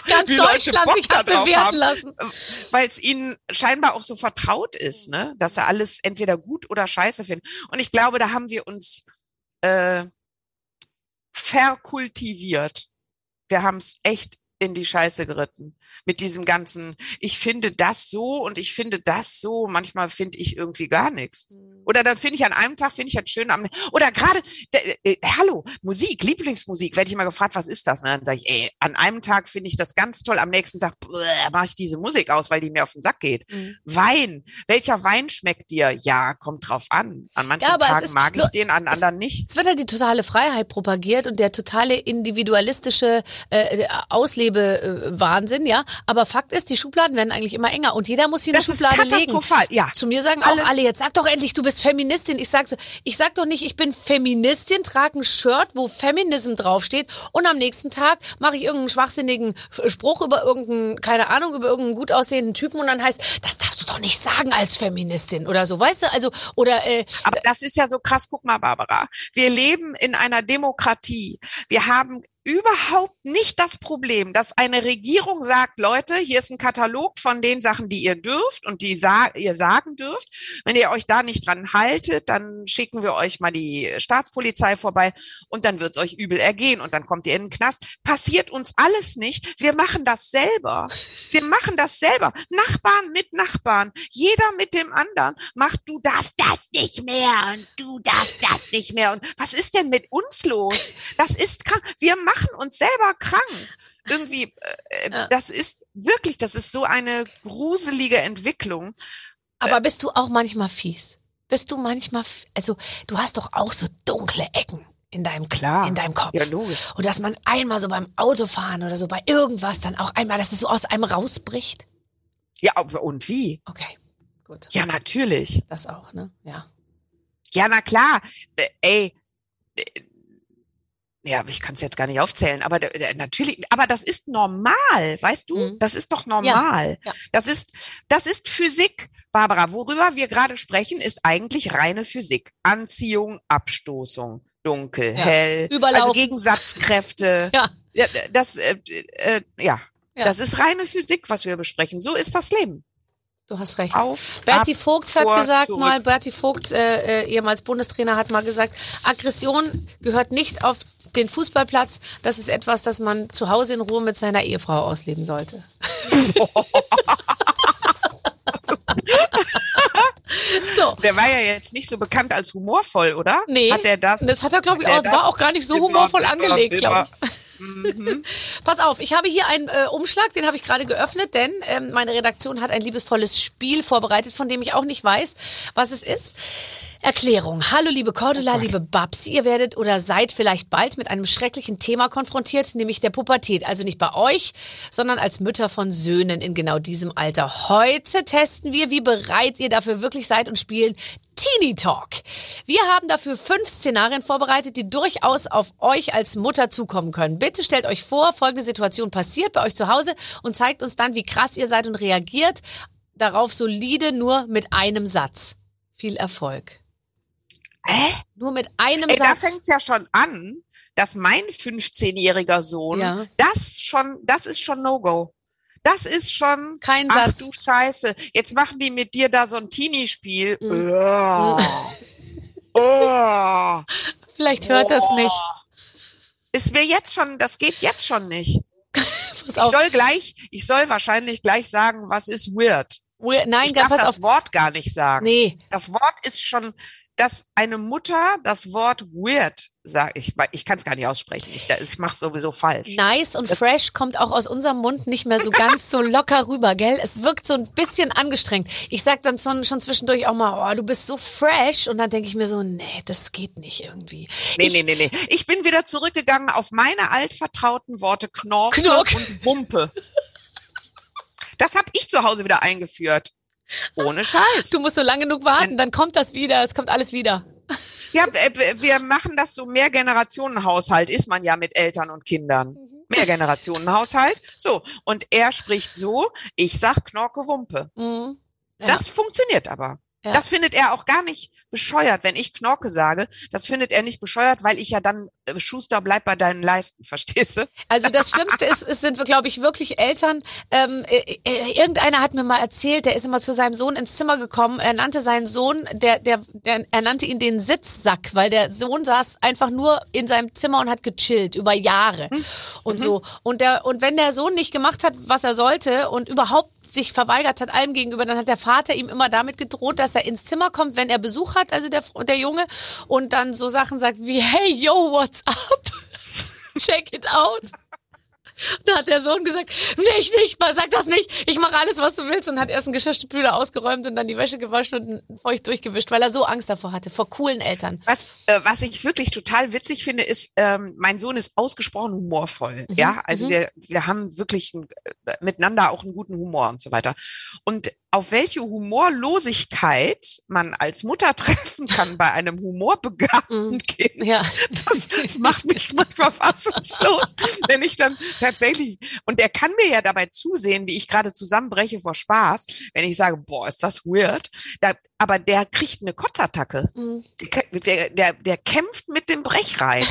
Ganz wie Leute Deutschland Bock sich hat bewerten haben. lassen. weil es ihnen scheinbar auch so vertraut ist, ne? dass sie alles entweder gut oder scheiße finden. Und ich glaube, da haben wir uns äh, verkultiviert. Wir haben es echt in die Scheiße geritten mit diesem ganzen, ich finde das so und ich finde das so. Manchmal finde ich irgendwie gar nichts. Oder dann finde ich an einem Tag, finde ich halt schön am, oder gerade, äh, äh, hallo, Musik, Lieblingsmusik, werde ich mal gefragt, was ist das? Und dann sage ich, ey, an einem Tag finde ich das ganz toll, am nächsten Tag mache ich diese Musik aus, weil die mir auf den Sack geht. Mhm. Wein, welcher Wein schmeckt dir? Ja, kommt drauf an. An manchen Ja, Tagen mag ich den, an anderen nicht. Es wird halt die totale Freiheit propagiert und der totale individualistische äh, Auslebe-Wahnsinn, ja. Aber Fakt ist, die Schubladen werden eigentlich immer enger und jeder muss hier eine Das ist Schubladen legen. katastrophal, ja. Zu mir sagen Alle- auch alle, jetzt sag doch endlich, du bist Feministin. Ich sag so, ich sag doch nicht, ich bin Feministin, trage ein Shirt, wo Feminism draufsteht und am nächsten Tag mache ich irgendeinen schwachsinnigen Spruch über irgendeinen, keine Ahnung, über irgendeinen gut aussehenden Typen und dann heißt, das darfst du doch nicht sagen als Feministin oder so, weißt du? Also, oder äh, Aber das ist ja so krass. Guck mal, Barbara. Wir leben in einer Demokratie. Wir haben überhaupt nicht das Problem, dass eine Regierung sagt, Leute, hier ist ein Katalog von den Sachen, die ihr dürft und die sa ihr sagen dürft. Wenn ihr euch da nicht dran haltet, dann schicken wir euch mal die Staatspolizei vorbei und dann wird es euch übel ergehen und dann kommt ihr in den Knast. Passiert uns alles nicht. Wir machen das selber. Wir machen das selber. Nachbarn mit Nachbarn. Jeder mit dem anderen macht, du darfst das nicht mehr und du darfst das nicht mehr. Und was ist denn mit uns los? Das ist krank. Wir machen uns selber krank. Irgendwie, äh, Ja. das ist wirklich, das ist so eine gruselige Entwicklung. Aber bist du auch manchmal fies? Bist du manchmal, also du hast doch auch so dunkle Ecken in deinem Klar. in deinem Kopf. Ja, logisch. Und dass man einmal so beim Autofahren oder so bei irgendwas dann auch einmal, dass es so aus einem rausbricht. Ja, und wie? Okay, gut. Ja, natürlich. Das auch, ne? Ja. Ja, na klar. Äh, ey. Ja, ich kann es jetzt gar nicht aufzählen, aber natürlich, aber das ist normal, weißt du? Mhm. Das ist doch normal. ja. Das ist, das ist Physik, Barbara. Worüber wir gerade sprechen, ist eigentlich reine Physik. Anziehung, Abstoßung, dunkel, Ja. hell, Überlaufen. also Gegensatzkräfte. Ja. Ja, das, äh, äh, ja. Ja. das ist reine Physik, was wir besprechen. So ist das Leben. Du hast recht. Auf, Berti ab, Vogt hat vor, gesagt zurück. mal, Berti Vogt, äh, äh, ehemals Bundestrainer, hat mal gesagt, Aggression gehört nicht auf den Fußballplatz. Das ist etwas, das man zu Hause in Ruhe mit seiner Ehefrau ausleben sollte. so. Der war ja jetzt nicht so bekannt als humorvoll, oder? Nee. Hat er das? Das hat er, glaube ich, auch, war auch gar nicht so humorvoll angelegt, glaube ich. Mhm. Pass auf, ich habe hier einen äh, Umschlag, den habe ich gerade geöffnet, denn ähm, meine Redaktion hat ein liebesvolles Spiel vorbereitet, von dem ich auch nicht weiß, was es ist. Erklärung. Hallo liebe Cordula, liebe Babsi, ihr werdet oder seid vielleicht bald mit einem schrecklichen Thema konfrontiert, nämlich der Pubertät. Also nicht bei euch, sondern als Mütter von Söhnen in genau diesem Alter. Heute testen wir, wie bereit ihr dafür wirklich seid und spielen Teenie Talk. Wir haben dafür fünf Szenarien vorbereitet, die durchaus auf euch als Mutter zukommen können. Bitte stellt euch vor, folgende Situation passiert bei euch zu Hause und zeigt uns dann, wie krass ihr seid und reagiert darauf solide nur mit einem Satz. Viel Erfolg. Hä? Nur mit einem Ey, da Satz. fängt's ja schon an, dass mein 15-jähriger Sohn, Ja. das schon, das ist schon No-Go. Das ist schon, Kein ach Satz. du Scheiße, jetzt machen die mit dir da so ein Teenie-Spiel. Mhm. Oh. Oh. Vielleicht hört das Boah. nicht. Ist mir jetzt schon, das geht jetzt schon nicht. Pass Ich soll gleich, ich soll wahrscheinlich gleich sagen, was ist weird. Weird- Nein, ich darf pass das auf. Wort gar nicht sagen. Nee, Das Wort ist schon, dass eine Mutter das Wort weird sagt. Ich, ich kann es gar nicht aussprechen. Ich, ich mache es sowieso falsch. Nice und fresh kommt auch aus unserem Mund nicht mehr so ganz so locker rüber, gell? Es wirkt so ein bisschen angestrengt. Ich sag dann schon, schon zwischendurch auch mal, oh, du bist so fresh. Und dann denke ich mir so, nee, das geht nicht irgendwie. Nee, ich, nee, nee, nee. Ich bin wieder zurückgegangen auf meine altvertrauten Worte Knorke Knorke. und Wumpe. Das habe ich zu Hause wieder eingeführt. Ohne Scheiß. Du musst so lange genug warten, dann kommt das wieder, es kommt alles wieder. Ja, äh, wir machen das so Mehrgenerationenhaushalt, ist man ja mit Eltern und Kindern. Mehrgenerationenhaushalt. So, und er spricht so, ich sag Knorke Wumpe. Mhm. Ja. Das funktioniert aber. Ja. Das findet er auch gar nicht bescheuert, wenn ich Knorke sage. Das findet er nicht bescheuert, weil ich ja dann äh, Schuster bleib bei deinen Leisten, verstehst du? Also das Schlimmste ist, es sind wir, glaube ich, wirklich Eltern. Ähm, äh, äh, irgendeiner hat mir mal erzählt, der ist immer zu seinem Sohn ins Zimmer gekommen. Er nannte seinen Sohn, der, der, der, er nannte ihn den Sitzsack, weil der Sohn saß einfach nur in seinem Zimmer und hat gechillt über Jahre und so. Und der, und wenn der Sohn nicht gemacht hat, was er sollte und überhaupt sich verweigert hat allem gegenüber, dann hat der Vater ihm immer damit gedroht, dass er ins Zimmer kommt, wenn er Besuch hat, also der, der Junge, und dann so Sachen sagt wie, hey, yo, what's up? Check it out. Da hat der Sohn gesagt, nicht, nicht, sag das nicht, ich mache alles, was du willst und hat erst einen Geschirrspüler ausgeräumt und dann die Wäsche gewaschen und feucht durchgewischt, weil er so Angst davor hatte, vor coolen Eltern. Was, äh, was ich wirklich total witzig finde, ist, ähm, mein Sohn ist ausgesprochen humorvoll. Mhm, Ja, also mhm. wir, wir haben wirklich ein, äh, miteinander auch einen guten Humor und so weiter. Und auf welche Humorlosigkeit man als Mutter treffen kann bei einem humorbegabten Kind, Mhm. Ja. das macht mich manchmal fassungslos, wenn ich dann tatsächlich, und er kann mir ja dabei zusehen, wie ich gerade zusammenbreche vor Spaß, wenn ich sage, boah, ist das weird, da, aber der kriegt eine Kotzattacke. Mhm. Der, der, der kämpft mit dem Brechreiz.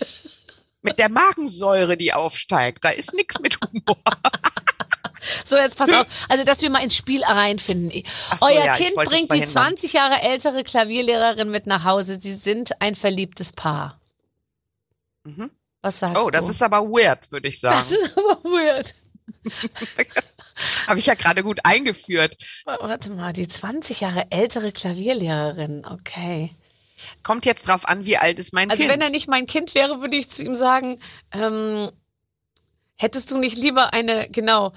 mit der Magensäure, die aufsteigt. Da ist nichts mit Humor. So, jetzt pass auf. Also, dass wir mal ins Spiel reinfinden. So, Euer ja, Kind bringt die verhindern. 20 Jahre ältere Klavierlehrerin mit nach Hause. Sie sind ein verliebtes Paar. Mhm. Was sagst Oh, du? das ist aber weird, würde ich sagen. das ist aber weird. Habe ich ja gerade gut eingeführt. Warte mal, die 20 Jahre ältere Klavierlehrerin. Okay. Kommt jetzt drauf an, wie alt ist mein Also Kind. wenn er nicht mein Kind wäre, würde ich zu ihm sagen, ähm, hättest du nicht lieber eine, genau,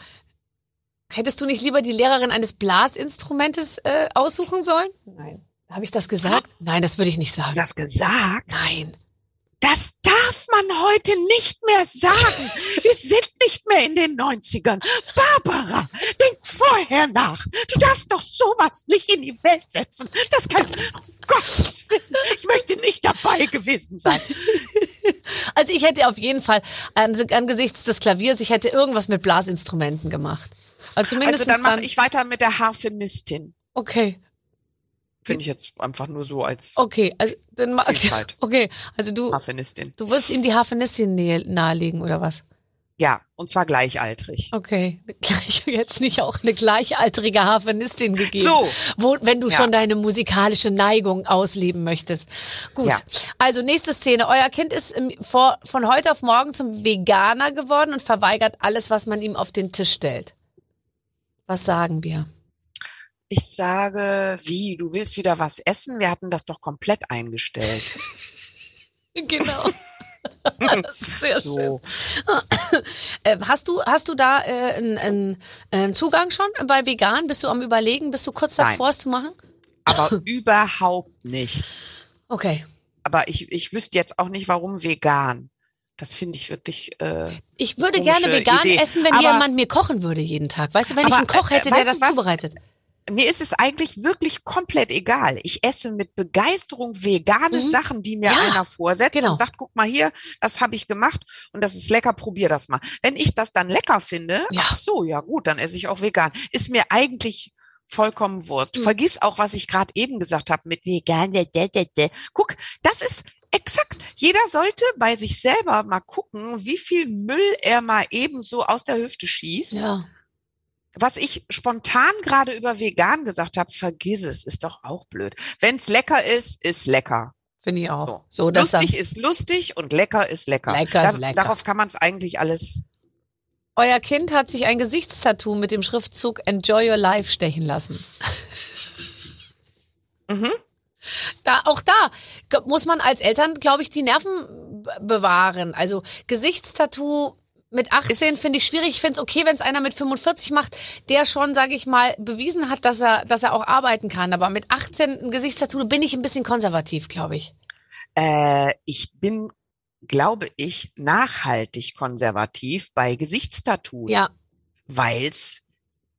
hättest du nicht lieber die Lehrerin eines Blasinstrumentes äh, aussuchen sollen? Nein. Habe ich das gesagt? Nein, das würde ich nicht sagen. das gesagt? Nein. Das darf man heute nicht mehr sagen. Wir sind nicht mehr in den 90ern. Barbara, denk vorher nach. Du darfst doch sowas nicht in die Welt setzen. Das kann, um Gottes Willen, ich möchte nicht dabei gewesen sein. Also ich hätte auf jeden Fall an, angesichts des Klaviers, ich hätte irgendwas mit Blasinstrumenten gemacht. Also Also dann mache ich weiter mit der Harfenistin. okay, Finde ich jetzt einfach nur so als okay, also dann ma- Vielfalt. Okay, also du Harfenistin. du wirst ihm die Harfenistin nahelegen oder was? Ja, und zwar gleichaltrig. Okay, gleich jetzt nicht auch eine gleichaltrige Harfenistin gegeben. So. Wo, wenn du Ja. schon deine musikalische Neigung ausleben möchtest. Gut. Ja. Also nächste Szene. Euer Kind ist im, vor, von heute auf morgen zum Veganer geworden und verweigert alles, was man ihm auf den Tisch stellt. Was sagen wir? Ich sage, wie, du willst wieder was essen? Wir hatten das doch komplett eingestellt. Genau. sehr schön. so. Äh, hast du hast du da äh, einen, Zugang schon bei vegan? Bist du am überlegen? Bist du kurz Nein. davor, es zu machen? Aber überhaupt nicht. Okay. Aber ich, ich wüsste jetzt auch nicht, warum vegan. Das finde ich wirklich. Äh, Ich würde gerne vegan Idee. essen, wenn Aber- jemand mir kochen würde jeden Tag. Weißt du, wenn ich Aber, einen Koch äh, hätte, der weißt das was? zubereitet. mir ist es eigentlich wirklich komplett egal. Ich esse mit Begeisterung vegane Mhm. Sachen, die mir Ja, einer vorsetzt genau. und sagt, guck mal hier, das habe ich gemacht und das ist lecker, probier das mal. Wenn ich das dann lecker finde, Ja. ach so, ja gut, dann esse ich auch vegan. Ist mir eigentlich vollkommen Wurst. Mhm. Vergiss auch, was ich gerade eben gesagt habe mit vegan. Guck, das ist exakt. Jeder sollte bei sich selber mal gucken, wie viel Müll er mal eben so aus der Hüfte schießt Ja. was ich spontan gerade über vegan gesagt habe, vergiss es, ist doch auch blöd. Wenn's lecker ist, ist lecker. Finde ich auch. So. So, lustig ist lustig und lecker ist lecker. Lecker ist lecker. Darauf kann man es eigentlich alles. Euer Kind hat sich ein Gesichtstattoo mit dem Schriftzug Enjoy Your Life stechen lassen. Mhm. Da, auch da muss man als Eltern, glaube ich, die Nerven bewahren. Also Gesichtstattoo mit 18 Ist- finde ich schwierig. Ich finde es okay, wenn es einer mit 45 macht, der schon, sage ich mal, bewiesen hat, dass er, dass er auch arbeiten kann. Aber mit 18 ein Gesichtstattoo bin ich ein bisschen konservativ, glaube ich. Äh, ich bin, glaube ich, nachhaltig konservativ bei Gesichtstattoos. Ja. Weil's,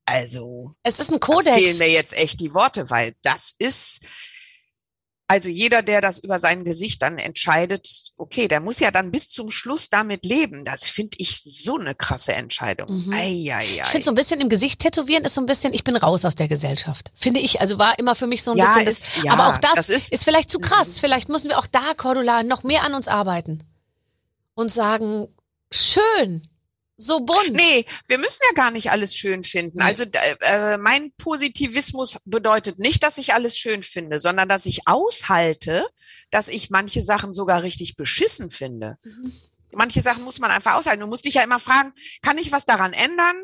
also, Es ist ein da fehlen Kodex. mir jetzt echt die Worte, weil das ist, also jeder, der das über sein Gesicht dann entscheidet, okay, der muss ja dann bis zum Schluss damit leben. Das finde ich so eine krasse Entscheidung. Mhm. Ei, ei, Ich ei. finde so ein bisschen im Gesicht tätowieren ist so ein bisschen, ich bin raus aus der Gesellschaft. Finde ich. Also war immer für mich so ein Ja, bisschen ist- das. ja, aber auch das, das ist, ist- vielleicht zu krass. Mhm. Vielleicht müssen wir auch da, Cordula, noch mehr an uns arbeiten. Und sagen, schön, so bunt. Nee, wir müssen ja gar nicht alles schön finden. Nee. Also äh, mein Positivismus bedeutet nicht, dass ich alles schön finde, sondern dass ich aushalte, dass ich manche Sachen sogar richtig beschissen finde. Mhm. Manche Sachen muss man einfach aushalten. Du musst dich ja immer fragen, kann ich was daran ändern?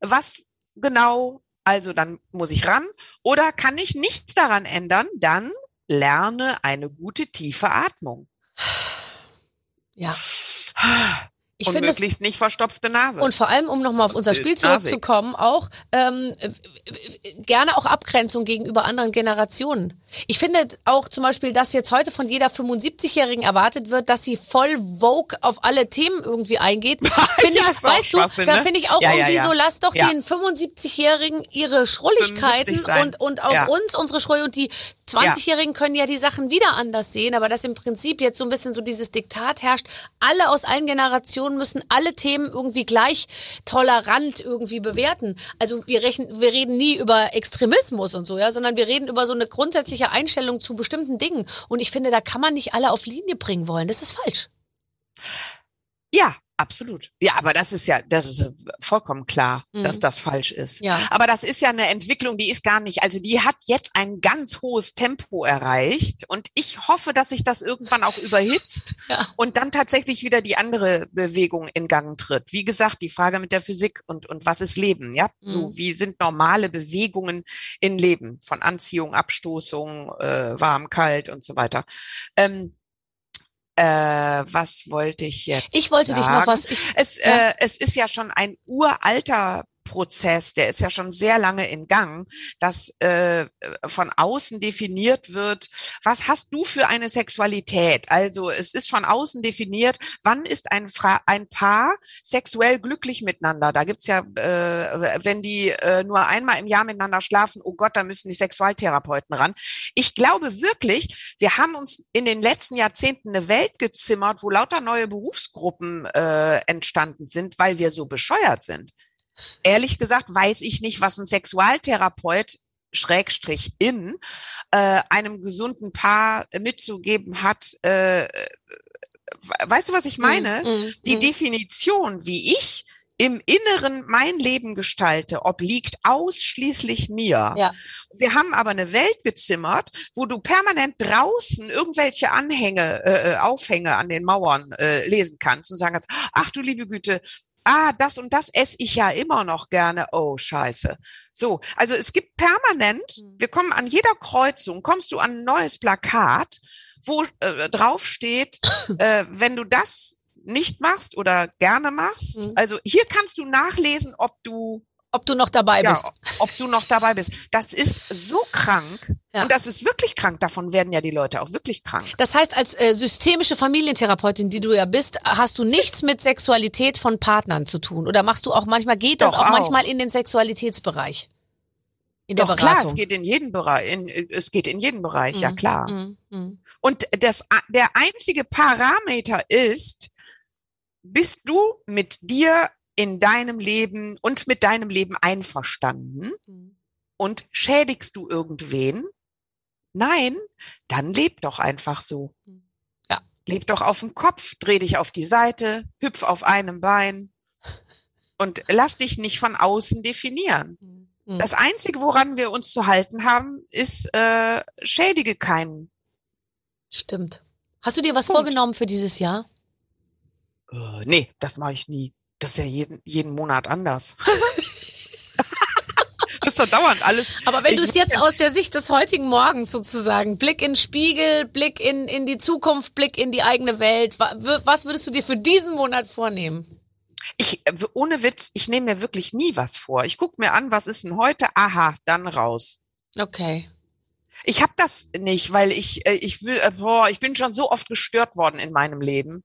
Was genau? Also dann muss ich ran. Oder kann ich nichts daran ändern? Dann lerne eine gute tiefe Atmung. Ja. Ich und möglichst nicht verstopfte Nase. Und vor allem, um nochmal auf unser Das Spiel zurückzukommen, auch ähm, äh, äh, gerne auch Abgrenzung gegenüber anderen Generationen. Ich finde auch zum Beispiel, dass jetzt heute von jeder 75-Jährigen erwartet wird, dass sie voll Vogue auf alle Themen irgendwie eingeht. Finde Ja, ich, weißt du, Schwachsinn, da ne? finde ich auch Ja, irgendwie ja. so, lass doch den 75-Jährigen ihre Schrulligkeiten 75 sein. und, und auch uns unsere Schrulli und die 20-Jährigen können ja die Sachen wieder anders sehen, aber dass im Prinzip jetzt so ein bisschen so dieses Diktat herrscht, alle aus allen Generationen müssen alle Themen irgendwie gleich tolerant irgendwie bewerten. Also wir, rechnen, wir reden nie über Extremismus und so, ja, sondern wir reden über so eine grundsätzliche Einstellung zu bestimmten Dingen. Und ich finde, da kann man nicht alle auf Linie bringen wollen. Das ist falsch. Ja, absolut. Ja, aber das ist ja, das ist vollkommen klar, Mhm. dass das falsch ist. Ja. Aber das ist ja eine Entwicklung, die ist gar nicht, also die hat jetzt ein ganz hohes Tempo erreicht und ich hoffe, dass sich das irgendwann auch überhitzt Ja. und dann tatsächlich wieder die andere Bewegung in Gang tritt. Wie gesagt, die Frage mit der Physik und, und was ist Leben, ja? So, Mhm. wie sind normale Bewegungen in Leben? Von Anziehung, Abstoßung, äh, warm, kalt und so weiter. Ähm, äh, was wollte ich jetzt? Ich wollte sagen? dich noch was. Ich, Es, Ja. äh, es ist ja schon ein uralter Prozess, der ist ja schon sehr lange in Gang, dass äh, von außen definiert wird, was hast du für eine Sexualität? Also es ist von außen definiert, wann ist ein, Fra ein Paar sexuell glücklich miteinander? Da gibt's ja, äh, wenn die äh, nur einmal im Jahr miteinander schlafen, oh Gott, da müssen die Sexualtherapeuten ran. Ich glaube wirklich, wir haben uns in den letzten Jahrzehnten eine Welt gezimmert, wo lauter neue Berufsgruppen äh, entstanden sind, weil wir so bescheuert sind. Ehrlich gesagt weiß ich nicht, was ein Sexualtherapeut Schrägstrich in äh, einem gesunden Paar mitzugeben hat. Äh, weißt du, was ich meine? Mm, Die mm. Definition, wie ich im Inneren mein Leben gestalte, obliegt ausschließlich mir. Ja. Wir haben aber eine Welt gezimmert, wo du permanent draußen irgendwelche Anhänge, äh, äh, Aufhänge an den Mauern äh, lesen kannst und sagen kannst, ach du liebe Güte, ah, das und das esse ich ja immer noch gerne. Oh, scheiße. So, also es gibt permanent, Mhm. wir kommen an jeder Kreuzung, kommst du an ein neues Plakat, wo äh, drauf steht, äh, wenn du das nicht machst oder gerne machst, Mhm. also hier kannst du nachlesen, ob du Ob du noch dabei ja, bist. ob du noch dabei bist. Das ist so krank. Ja. Und das ist wirklich krank. Davon werden ja die Leute auch wirklich krank. Das heißt, als äh, systemische Familientherapeutin, die du ja bist, hast du nichts mit Sexualität von Partnern zu tun. Oder machst du auch manchmal, geht das auch, auch. manchmal in den Sexualitätsbereich? In der Doch klar, es geht in jeden Bereich. In, es geht in jeden Bereich, ja Mhm, klar. mhm, mhm. Und das, der einzige Parameter ist, bist du mit dir in deinem Leben und mit deinem Leben einverstanden Mhm. und schädigst du irgendwen? Nein, dann leb doch einfach so. Ja. Leb doch auf dem Kopf, dreh dich auf die Seite, hüpf auf einem Bein und lass dich nicht von außen definieren. Mhm. Das Einzige, woran wir uns zu halten haben, ist äh, schädige keinen. Stimmt. Hast du dir was Punkt. vorgenommen für dieses Jahr? Äh, nee, das mache ich nie. Das ist ja jeden, jeden Monat anders. das muss doch dauernd alles. Aber wenn du es jetzt aus der Sicht des heutigen Morgens sozusagen, Blick in den Spiegel, Blick in, in die Zukunft, Blick in die eigene Welt, was würdest du dir für diesen Monat vornehmen? Ich, ohne Witz, ich nehme mir wirklich nie was vor. Ich gucke mir an, was ist denn heute? Aha, dann raus. Okay. Ich habe das nicht, weil ich, äh, ich will, äh, boah, ich bin schon so oft gestört worden in meinem Leben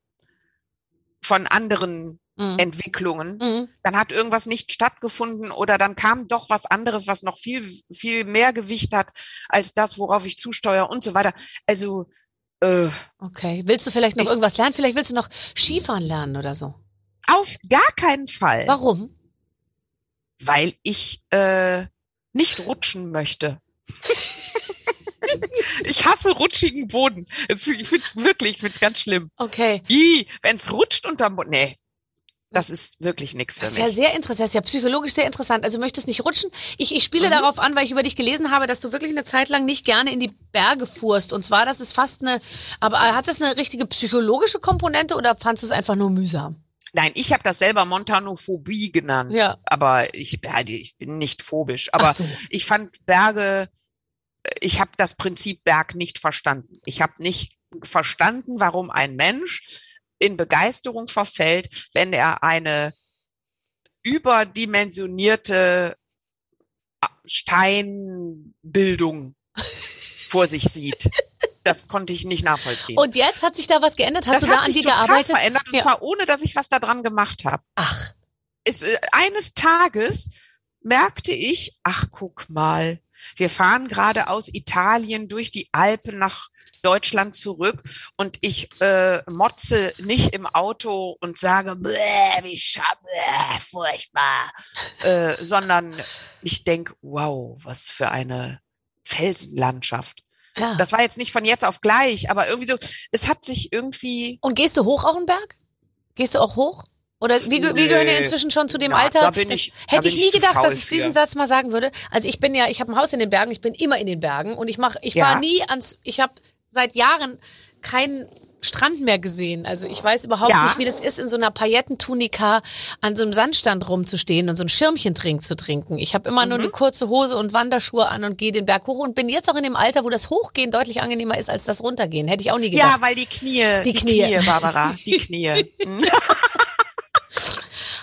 von anderen Mhm. Entwicklungen. Mhm. Dann hat irgendwas nicht stattgefunden oder dann kam doch was anderes, was noch viel, viel mehr Gewicht hat als das, worauf ich zusteuere und so weiter. Also, äh, Okay. Willst du vielleicht noch Ich- irgendwas lernen? Vielleicht willst du noch Skifahren lernen oder so. auf gar keinen Fall, Warum? weil ich äh, nicht rutschen möchte. ich hasse rutschigen Boden. Ich finde wirklich, ich finde es ganz schlimm. Okay. Wenn es rutscht unterm Boden, nee, das ist wirklich nichts für Das ist mich. ja sehr interessant, das ist ja psychologisch sehr interessant. Also möchtest nicht rutschen. Ich, ich spiele Mhm. darauf an, weil ich über dich gelesen habe, dass du wirklich eine Zeit lang nicht gerne in die Berge fuhrst. Und zwar, das ist fast eine, aber hat das eine richtige psychologische Komponente oder fandst du es einfach nur mühsam? Nein, ich habe das selber Montanophobie genannt. Ja. Aber ich, ich bin nicht phobisch. Aber so. ich fand Berge, ich habe das Prinzip Berg nicht verstanden. Ich habe nicht verstanden, warum ein Mensch in Begeisterung verfällt, wenn er eine überdimensionierte Steinbildung vor sich sieht. Das konnte ich nicht nachvollziehen. Und jetzt hat sich da was geändert? Hast das du da hat an sich dir total gearbeitet? verändert und Ja. zwar ohne, dass ich was daran gemacht habe. Ach, es, äh, eines Tages merkte ich, ach guck mal, wir fahren gerade aus Italien durch die Alpen nach Deutschland zurück und ich äh, motze nicht im Auto und sage, "Bäh, wie schade, furchtbar, äh, sondern ich denk, wow, was für eine Felsenlandschaft. ja. Das war jetzt nicht von jetzt auf gleich, aber irgendwie so, es hat sich irgendwie Und gehst du hoch auf den Berg? Gehst du auch hoch? Oder wir, ge- wir gehören Nee. inzwischen schon zu dem Ja, Alter. da bin das ich- da hätte ich nie gedacht, dass ich für. diesen Satz mal sagen würde. Also ich bin ja, ich habe ein Haus in den Bergen, ich bin immer in den Bergen und ich mache, ich Ja. fahre nie ans, ich habe seit Jahren keinen Strand mehr gesehen. Also ich weiß überhaupt Ja. nicht, wie das ist, in so einer Paillettentunika an so einem Sandstand rumzustehen und so ein Schirmchentrink zu trinken. Ich habe immer nur Mhm. eine kurze Hose und Wanderschuhe an und gehe den Berg hoch und bin jetzt auch in dem Alter, wo das Hochgehen deutlich angenehmer ist als das Runtergehen. Hätte ich auch nie gedacht. Ja, weil die Knie, Die Knie. Barbara, die Knie.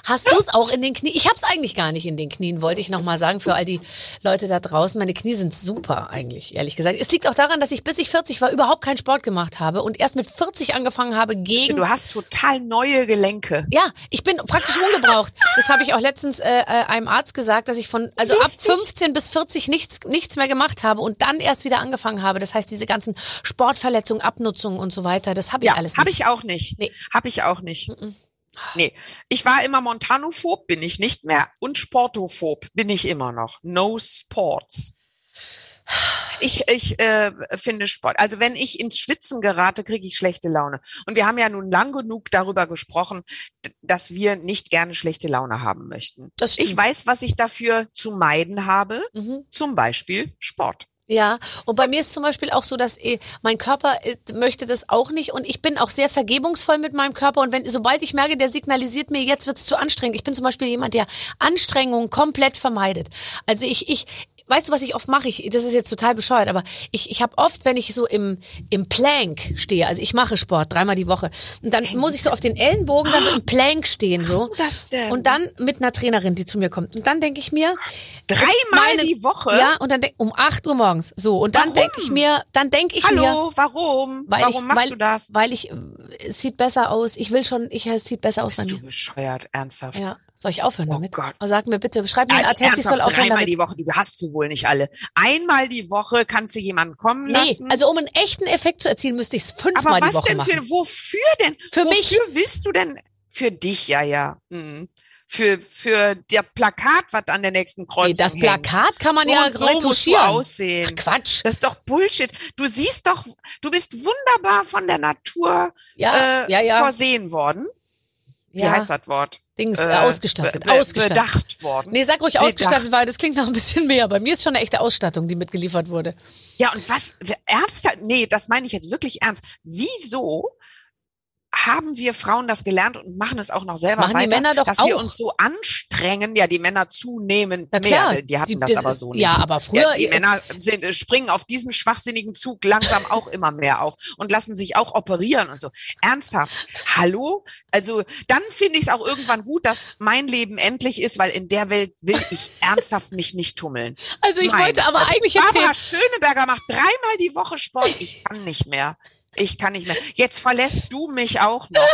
Hast du es auch in den Knien? Ich habe es eigentlich gar nicht in den Knien, wollte ich nochmal sagen für all die Leute da draußen. Meine Knie sind super eigentlich, ehrlich gesagt. Es liegt auch daran, dass ich bis ich 40 war überhaupt keinen Sport gemacht habe und erst mit 40 angefangen habe gegen... Du hast total neue Gelenke. Ja, ich bin praktisch ungebraucht. Das habe ich auch letztens äh, äh, einem Arzt gesagt, dass ich von also ab Lustig. 15 bis 40 nichts nichts mehr gemacht habe und dann erst wieder angefangen habe. Das heißt, diese ganzen Sportverletzungen, Abnutzungen und so weiter, das habe ich Ja, alles nicht. habe ich auch nicht. Nee. Habe ich auch nicht. Nee, ich war immer Montanophob, bin ich nicht mehr. Und Sportophob bin ich immer noch. No Sports. Ich, ich äh, finde Sport. Also wenn ich ins Schwitzen gerate, kriege ich schlechte Laune. Und wir haben ja nun lang genug darüber gesprochen, dass wir nicht gerne schlechte Laune haben möchten. Ich weiß, was ich dafür zu meiden habe. Mhm. Zum Beispiel Sport. Ja, und bei mir ist zum Beispiel auch so, dass eh, mein Körper äh, möchte das auch nicht und ich bin auch sehr vergebungsvoll mit meinem Körper und wenn, sobald ich merke, der signalisiert mir, jetzt wird's zu anstrengend. Ich bin zum Beispiel jemand, der Anstrengungen komplett vermeidet. Also ich, ich, weißt du, was ich oft mache? Ich, das ist jetzt total bescheuert, aber ich, ich habe oft, wenn ich so im, im Plank stehe, also ich mache Sport dreimal die Woche, und dann muss ich so auf den Ellenbogen dann so im Plank stehen, so. du das denn? Und dann mit einer Trainerin, die zu mir kommt. Und dann denke ich mir, Dreimal meine- die Woche? ja, und dann denk, um 8 Uhr morgens. So, und dann denke ich mir, dann denke ich mir, Hallo, warum? warum ich, machst weil, du das? Weil ich, äh, es sieht besser aus. Ich will schon, ich, es sieht besser aus Bist du bescheuert, ernsthaft? Ja. Soll ich aufhören Oh damit? Gott. Oh, sag mir bitte, schreib mir Nein, einen Attest, ich soll aufhören dreimal damit. die Woche, die hast du wohl nicht alle. Einmal die Woche kannst du jemanden kommen Nee, lassen. also um einen echten Effekt zu erzielen, müsste ich es aber fünfmal die was Woche denn machen. für, wofür denn? Für wofür mich. willst du denn? Für dich, ja, ja. Mhm. Für, für der Plakat, was an der nächsten Kreuzung nee, das hängt. Plakat kann man So ja so retuschieren. aussehen. Ach, Quatsch. Das ist doch Bullshit. Du siehst doch, du bist wunderbar von der Natur Ja, äh, ja, ja. versehen worden. Wie heißt das Wort? Dings, Äh, ausgestattet. ausgestattet. Bedacht worden. Nee, sag ruhig Bedacht. ausgestattet, weil das klingt noch ein bisschen mehr. Bei mir ist schon eine echte Ausstattung, die mitgeliefert wurde. Ja, und was, ernsthaft, nee, das meine ich jetzt wirklich ernst. Wieso haben wir Frauen das gelernt und machen es auch noch selber machen die weiter, Männer doch dass wir auch. uns so anstrengen. Ja, die Männer zunehmend Na klar, mehr. Die hatten die- das, das aber so nicht. ja, aber früher- Ja, die Männer sind, äh, springen auf diesen schwachsinnigen Zug langsam auch immer mehr auf und lassen sich auch operieren und so. Ernsthaft. Hallo? Also dann finde ich es auch irgendwann gut, dass mein Leben endlich ist, weil in der Welt will ich ernsthaft mich nicht tummeln. Also ich Nein. wollte aber Also eigentlich erzählen. Barbara Schöneberger macht dreimal die Woche Sport. Ich kann nicht mehr. Ich kann nicht mehr. Jetzt verlässt du mich auch noch.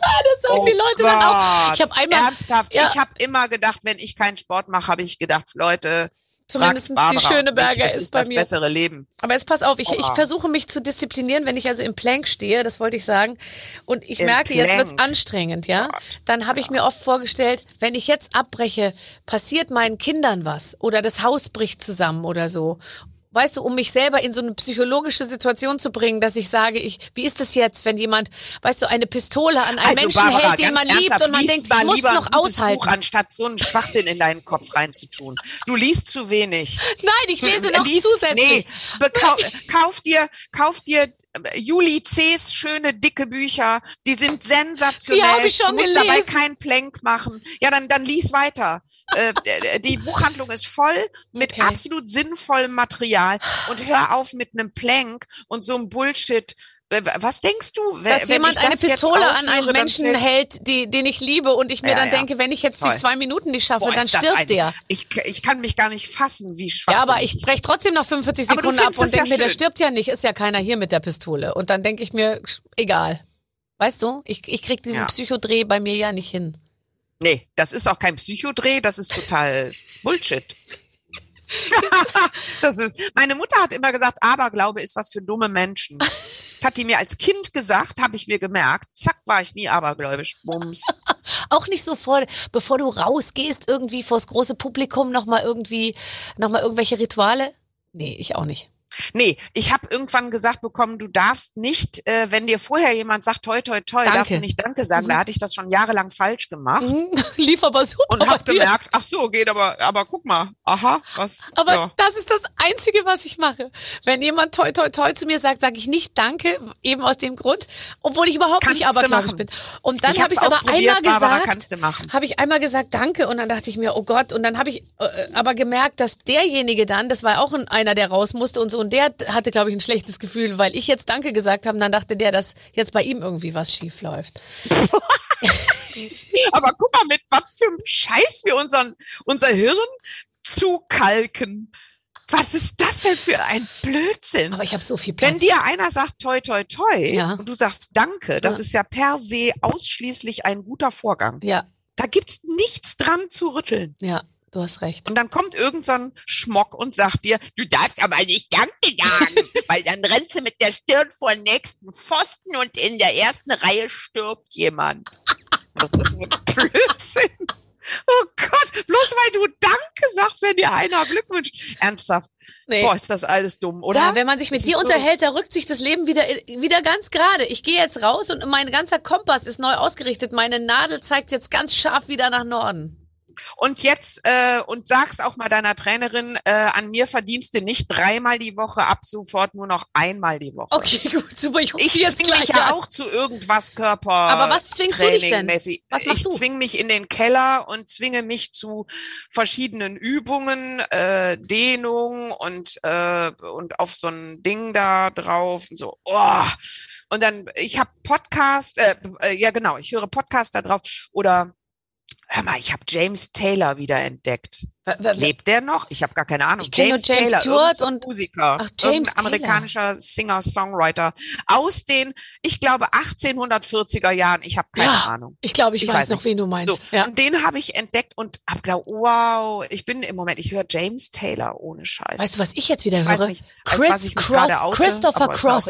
Das sagen die Leute dann auch. Gott. Ich habe einmal Ernsthaft, Ja. ich habe immer gedacht, wenn ich keinen Sport mache, habe ich gedacht, Leute, zumindest die Schöneberger nicht, es ist, ist bei das mir. bessere Leben. Aber jetzt pass auf, ich, ich versuche mich zu disziplinieren, wenn ich also im Plank stehe, das wollte ich sagen. Und ich Im merke, jetzt wird's Plank. anstrengend, ja. Gott. Dann habe ich mir oft vorgestellt, wenn ich jetzt abbreche, passiert meinen Kindern was oder das Haus bricht zusammen oder so. Weißt du, um mich selber in so eine psychologische Situation zu bringen, dass ich sage, ich, wie ist das jetzt, wenn jemand, weißt du, eine Pistole an einen Menschen Also Barbara, hält, den man liebt und man denkt, ich muss noch aushalten. Buch, anstatt so einen Schwachsinn in deinen Kopf reinzutun. Du liest zu wenig. Nein, ich lese noch Lies- zusätzlich. Nee, kauf dir, kauf dir Juli C.'s schöne dicke Bücher. Die sind sensationell. Die hab ich schon du musst dabei gelesen. kein Plank machen. Ja, dann, dann lies weiter. Äh, die Buchhandlung ist voll mit Okay. absolut sinnvollem Material und hör auf mit einem Plank und so einem Bullshit. Äh, Was denkst du, wenn, dass wenn jemand eine das Pistole an aufhöre, einen Menschen hält, die, den ich liebe und ich mir Ja, dann ja. denke, wenn ich jetzt Toll. die zwei Minuten nicht schaffe, Boah, dann stirbt ein- der. Ich, ich kann mich gar nicht fassen, wie schwach Ja, aber ich breche trotzdem noch 45 Aber du Sekunden ab und es ja denke mir, der stirbt ja nicht, ist ja keiner hier mit der Pistole. Und dann denke ich mir, egal. Weißt du, ich, ich krieg diesen. Psychodreh bei mir ja nicht hin. Nee, das ist auch kein Psychodreh, das ist total Bullshit. das ist, meine Mutter hat immer gesagt, Aberglaube ist was für dumme Menschen. Das hat die mir als Kind gesagt, habe ich mir gemerkt. Zack, war ich nie abergläubisch. Bums. Auch nicht so vor, bevor du rausgehst, irgendwie vors große Publikum nochmal irgendwie, nochmal irgendwelche Rituale? Nee, ich auch nicht. Nee, ich habe irgendwann gesagt bekommen, du darfst nicht, äh, wenn dir vorher jemand sagt, toi, toi, toi, Danke. darfst du nicht Danke sagen. Mhm. Da hatte ich das schon jahrelang falsch gemacht. Mhm. Lief aber super Und habe gemerkt, ach so, geht aber, aber guck mal, aha, was. Aber ja. das ist das Einzige, was ich mache. Wenn jemand toi toi toi zu mir sagt, sage ich nicht Danke, eben aus dem Grund, obwohl ich überhaupt Kannst nicht abergläubisch bin. Und dann habe ich hab's aber einmal Barbara, gesagt, habe ich einmal gesagt Danke und dann dachte ich mir, oh Gott, und dann habe ich äh, aber gemerkt, dass derjenige dann, das war auch ein, einer, der raus musste und so, und der hatte, glaube ich, ein schlechtes Gefühl, weil ich jetzt Danke gesagt habe, und dann dachte der, dass jetzt bei ihm irgendwie was schief läuft. Aber guck mal, mit was für einem Scheiß wir unseren, unser Hirn zukalken. Was ist das denn für ein Blödsinn? Aber ich habe so viel Platz. Wenn dir einer sagt toi toi toi Ja. und du sagst Danke, das Ja. ist ja per se ausschließlich ein guter Vorgang. ja, Da gibt's nichts dran zu rütteln. ja, du hast recht. Und dann kommt irgend so ein Schmock und sagt dir, du darfst aber nicht Danke sagen, weil dann rennst du mit der Stirn vor den nächsten Pfosten und in der ersten Reihe stirbt jemand. Das ist so ein Blödsinn. Oh Gott, bloß weil du Danke sagst, wenn dir einer Glück wünscht. Ernsthaft. Nee. Boah, ist das alles dumm, oder? Ja, wenn man sich mit dir so- unterhält, da rückt sich das Leben wieder, wieder ganz gerade. Ich gehe jetzt raus und mein ganzer Kompass ist neu ausgerichtet. Meine Nadel zeigt jetzt ganz scharf wieder nach Norden. Und jetzt, äh, und sagst auch mal deiner Trainerin, äh, an mir verdienst du nicht dreimal die Woche, ab sofort nur noch einmal die Woche. Okay, gut, super. Ich Ich jetzt zwinge mich ja auch zu irgendwas Körper. Aber was zwingst du dich denn? trainingmäßig. Was machst ich du? zwinge mich in den Keller und zwinge mich zu verschiedenen Übungen, äh, Dehnung und äh, und auf so ein Ding da drauf und so. Oh. Und dann, ich habe Podcast, äh, äh, ja genau, ich höre Podcast da drauf oder Hör mal, ich habe James Taylor wieder entdeckt. Lebt der noch? Ich habe gar keine Ahnung. Nur James Taylor, Stewart und- Musiker, Ach, James amerikanischer Singer-Songwriter aus den, ich glaube, 1840er Jahren. Ich habe keine Ja, Ahnung. Ich glaube, ich, Ich weiß, weiß noch, nicht. wen du meinst. So, ja. und den habe ich entdeckt und habe gedacht, wow, ich bin im Moment, ich höre James Taylor ohne Scheiß. Weißt du, was ich jetzt wieder höre? nicht, Chris Cross, oute, Christopher Cross.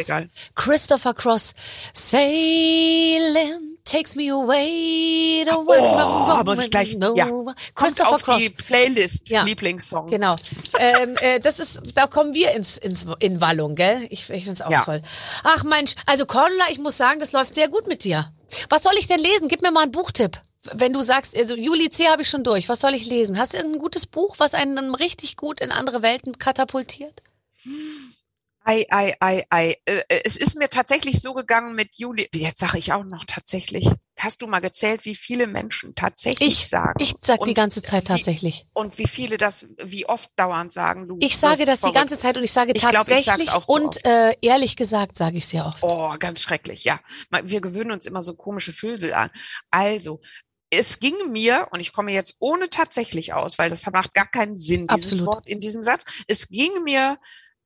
Christopher Cross. Sailing takes me away Oh, I'm muss ich gleich- going ja. Kommt Christopher auf Cross. die Playlist, Ja. Lieblingssong. Genau. ähm, äh, das ist, da kommen wir ins, ins in Wallung, gell? Ich, ich find's auch Ja. toll. Ach Mensch, also Cordula, ich muss sagen, das läuft sehr gut mit dir. Was soll ich denn lesen? Gib mir mal einen Buchtipp. Wenn du sagst, also Juli C. habe ich schon durch. Was soll ich lesen? Hast du irgendein gutes Buch, was einen richtig gut in andere Welten katapultiert? Ei, ei, ei, ei. Äh, äh, es ist mir tatsächlich so gegangen mit Juli. Jetzt sage ich auch noch tatsächlich. Hast du mal gezählt, wie viele Menschen tatsächlich Ich- sagen? Ich sag die ganze Zeit wie- tatsächlich. Und wie viele das, wie oft dauernd sagen? Du Ich sage das die ganze Zeit und ich sage Ich glaub, ich tatsächlich auch und oft. äh, ehrlich gesagt sage ich es ja auch. Oh, ganz schrecklich, ja. Wir gewöhnen uns immer so komische Füllsel an. Also, es ging mir, und ich komme jetzt ohne tatsächlich aus, weil das macht gar keinen Sinn, dieses Absolut. Wort in diesem Satz. Es ging mir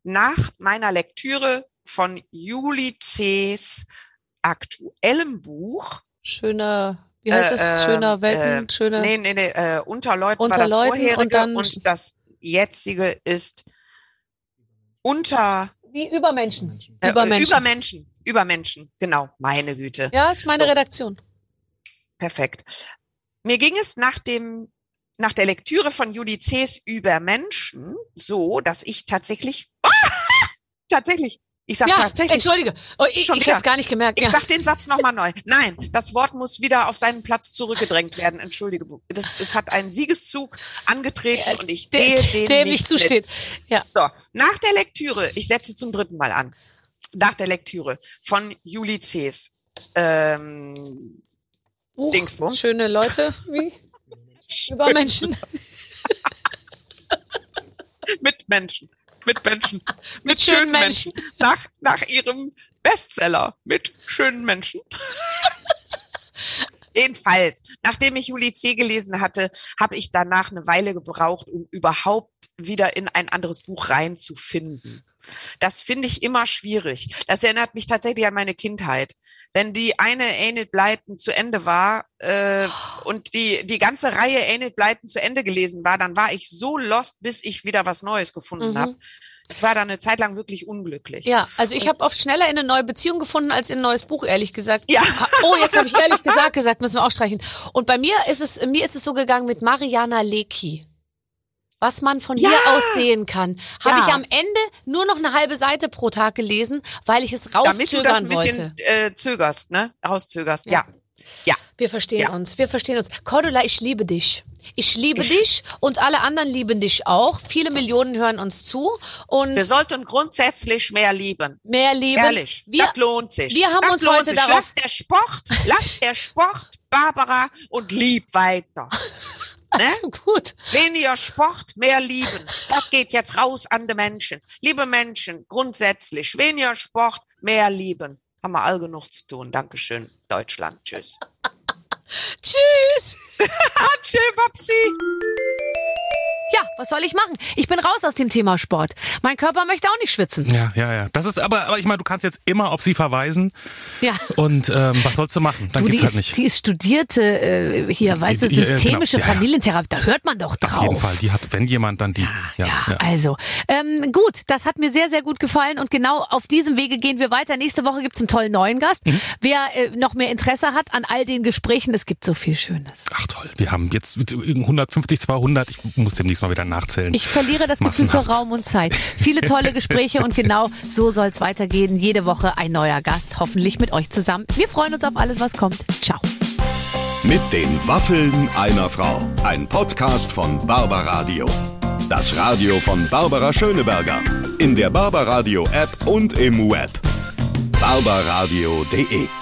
nach meiner Lektüre von Juli C.'s aktuellem Buch, Schöner, wie heißt Äh, es? äh, Schöner Welten, äh, schöner. nee, nee, nee, äh, unter Leuten Unter war das Leuten vorherige und dann- und das jetzige ist unter Wie Übermenschen. äh, Übermenschen. über Menschen, über Menschen, genau, meine Güte. ja, ist meine So. Redaktion. Perfekt. Mir ging es nach dem, nach der Lektüre von Judy C.'s über Menschen so, dass ich tatsächlich, tatsächlich, ich sag Ja, tatsächlich, entschuldige. Oh, ich Schon ich hätte es gar nicht gemerkt. ich Ja. sag den Satz nochmal neu. Nein, das Wort muss wieder auf seinen Platz zurückgedrängt werden. Entschuldige, das, das hat einen Siegeszug angetreten und ich Dem, gehe den dem nicht zusteht. Ja. So, nach der Lektüre, ich setze zum dritten Mal an, nach der Lektüre von Juli C.'s ähm, Buch, Dingsbums. schöne Leute, wie Übermenschen. mit Menschen, mit Menschen, mit, Mit schönen schönen Menschen. Nach, nach ihrem Bestseller mit schönen Menschen. Jedenfalls, nachdem ich Juli C. gelesen hatte, habe ich danach eine Weile gebraucht, um überhaupt wieder in ein anderes Buch reinzufinden. Das finde ich immer schwierig. Das erinnert mich tatsächlich an meine Kindheit. Wenn die eine Enid Blyton zu Ende war äh, und die, die ganze Reihe Enid Blyton zu Ende gelesen war, dann war ich so lost, bis ich wieder was Neues gefunden Mhm. habe. Ich war da eine Zeit lang wirklich unglücklich. Ja, also ich habe oft schneller in eine neue Beziehung gefunden als in ein neues Buch, ehrlich gesagt. Ja. Ha- Oh, jetzt habe ich ehrlich gesagt gesagt, müssen wir auch streichen. Und bei mir ist es, mir ist es so gegangen mit Mariana Lecki. Was man von Ja. hier aus sehen kann, habe Ja. ich am Ende nur noch eine halbe Seite pro Tag gelesen, weil ich es Damit du das ein rauszögern wollte. bisschen äh, zögerst, ne? Rauszögerst. Ja. Ja. Wir verstehen uns, wir verstehen uns. Cordula, ich liebe dich. Ich liebe dich und alle anderen lieben dich auch. Viele Millionen hören uns zu und Wir sollten grundsätzlich mehr lieben. mehr lieben. Ehrlich, Wir, das lohnt sich. wir haben das uns lohnt heute sich. darauf- Lass der Sport, lass der Sport, Barbara, und lieb weiter. Ne? so gut. Weniger Sport, mehr lieben. Das geht jetzt raus an die Menschen. Liebe Menschen, grundsätzlich, weniger Sport, mehr lieben. Haben wir all genug zu tun. Dankeschön, Deutschland. Tschüss. Tschüss. Tschüss, Babsi. Ja, was soll ich machen? Ich bin raus aus dem Thema Sport. Mein Körper möchte auch nicht schwitzen. Ja, ja, ja. Das ist aber, aber ich meine, du kannst jetzt immer auf sie verweisen. Ja. Und ähm, was sollst du machen? Dann Du, die geht's halt ist, nicht. die ist studierte äh, hier, weißt du, Die- die- äh, systemische genau. Ja, ja. Familientherapie. Da hört man doch drauf. Auf jeden Fall. Die hat, wenn jemand, dann die. Ja, Ja, ja. also ähm, gut, das hat mir sehr, sehr gut gefallen und genau auf diesem Wege gehen wir weiter. Nächste Woche gibt's einen tollen neuen Gast. Mhm. Wer äh, noch mehr Interesse hat an all den Gesprächen, es gibt so viel Schönes. Ach toll. Wir haben jetzt 150, 200. Ich muss demnächst mal wieder nachzählen. Ich verliere das Gefühl für. Raum und Zeit. Viele tolle Gespräche und genau so soll's weitergehen. Jede Woche ein neuer Gast, hoffentlich mit euch zusammen. Wir freuen uns auf alles, was kommt. Ciao. Mit den Waffeln einer Frau. Ein Podcast von Barbaradio. Das Radio von Barbara Schöneberger. In der Barbaradio App und im Web. barbaradio.de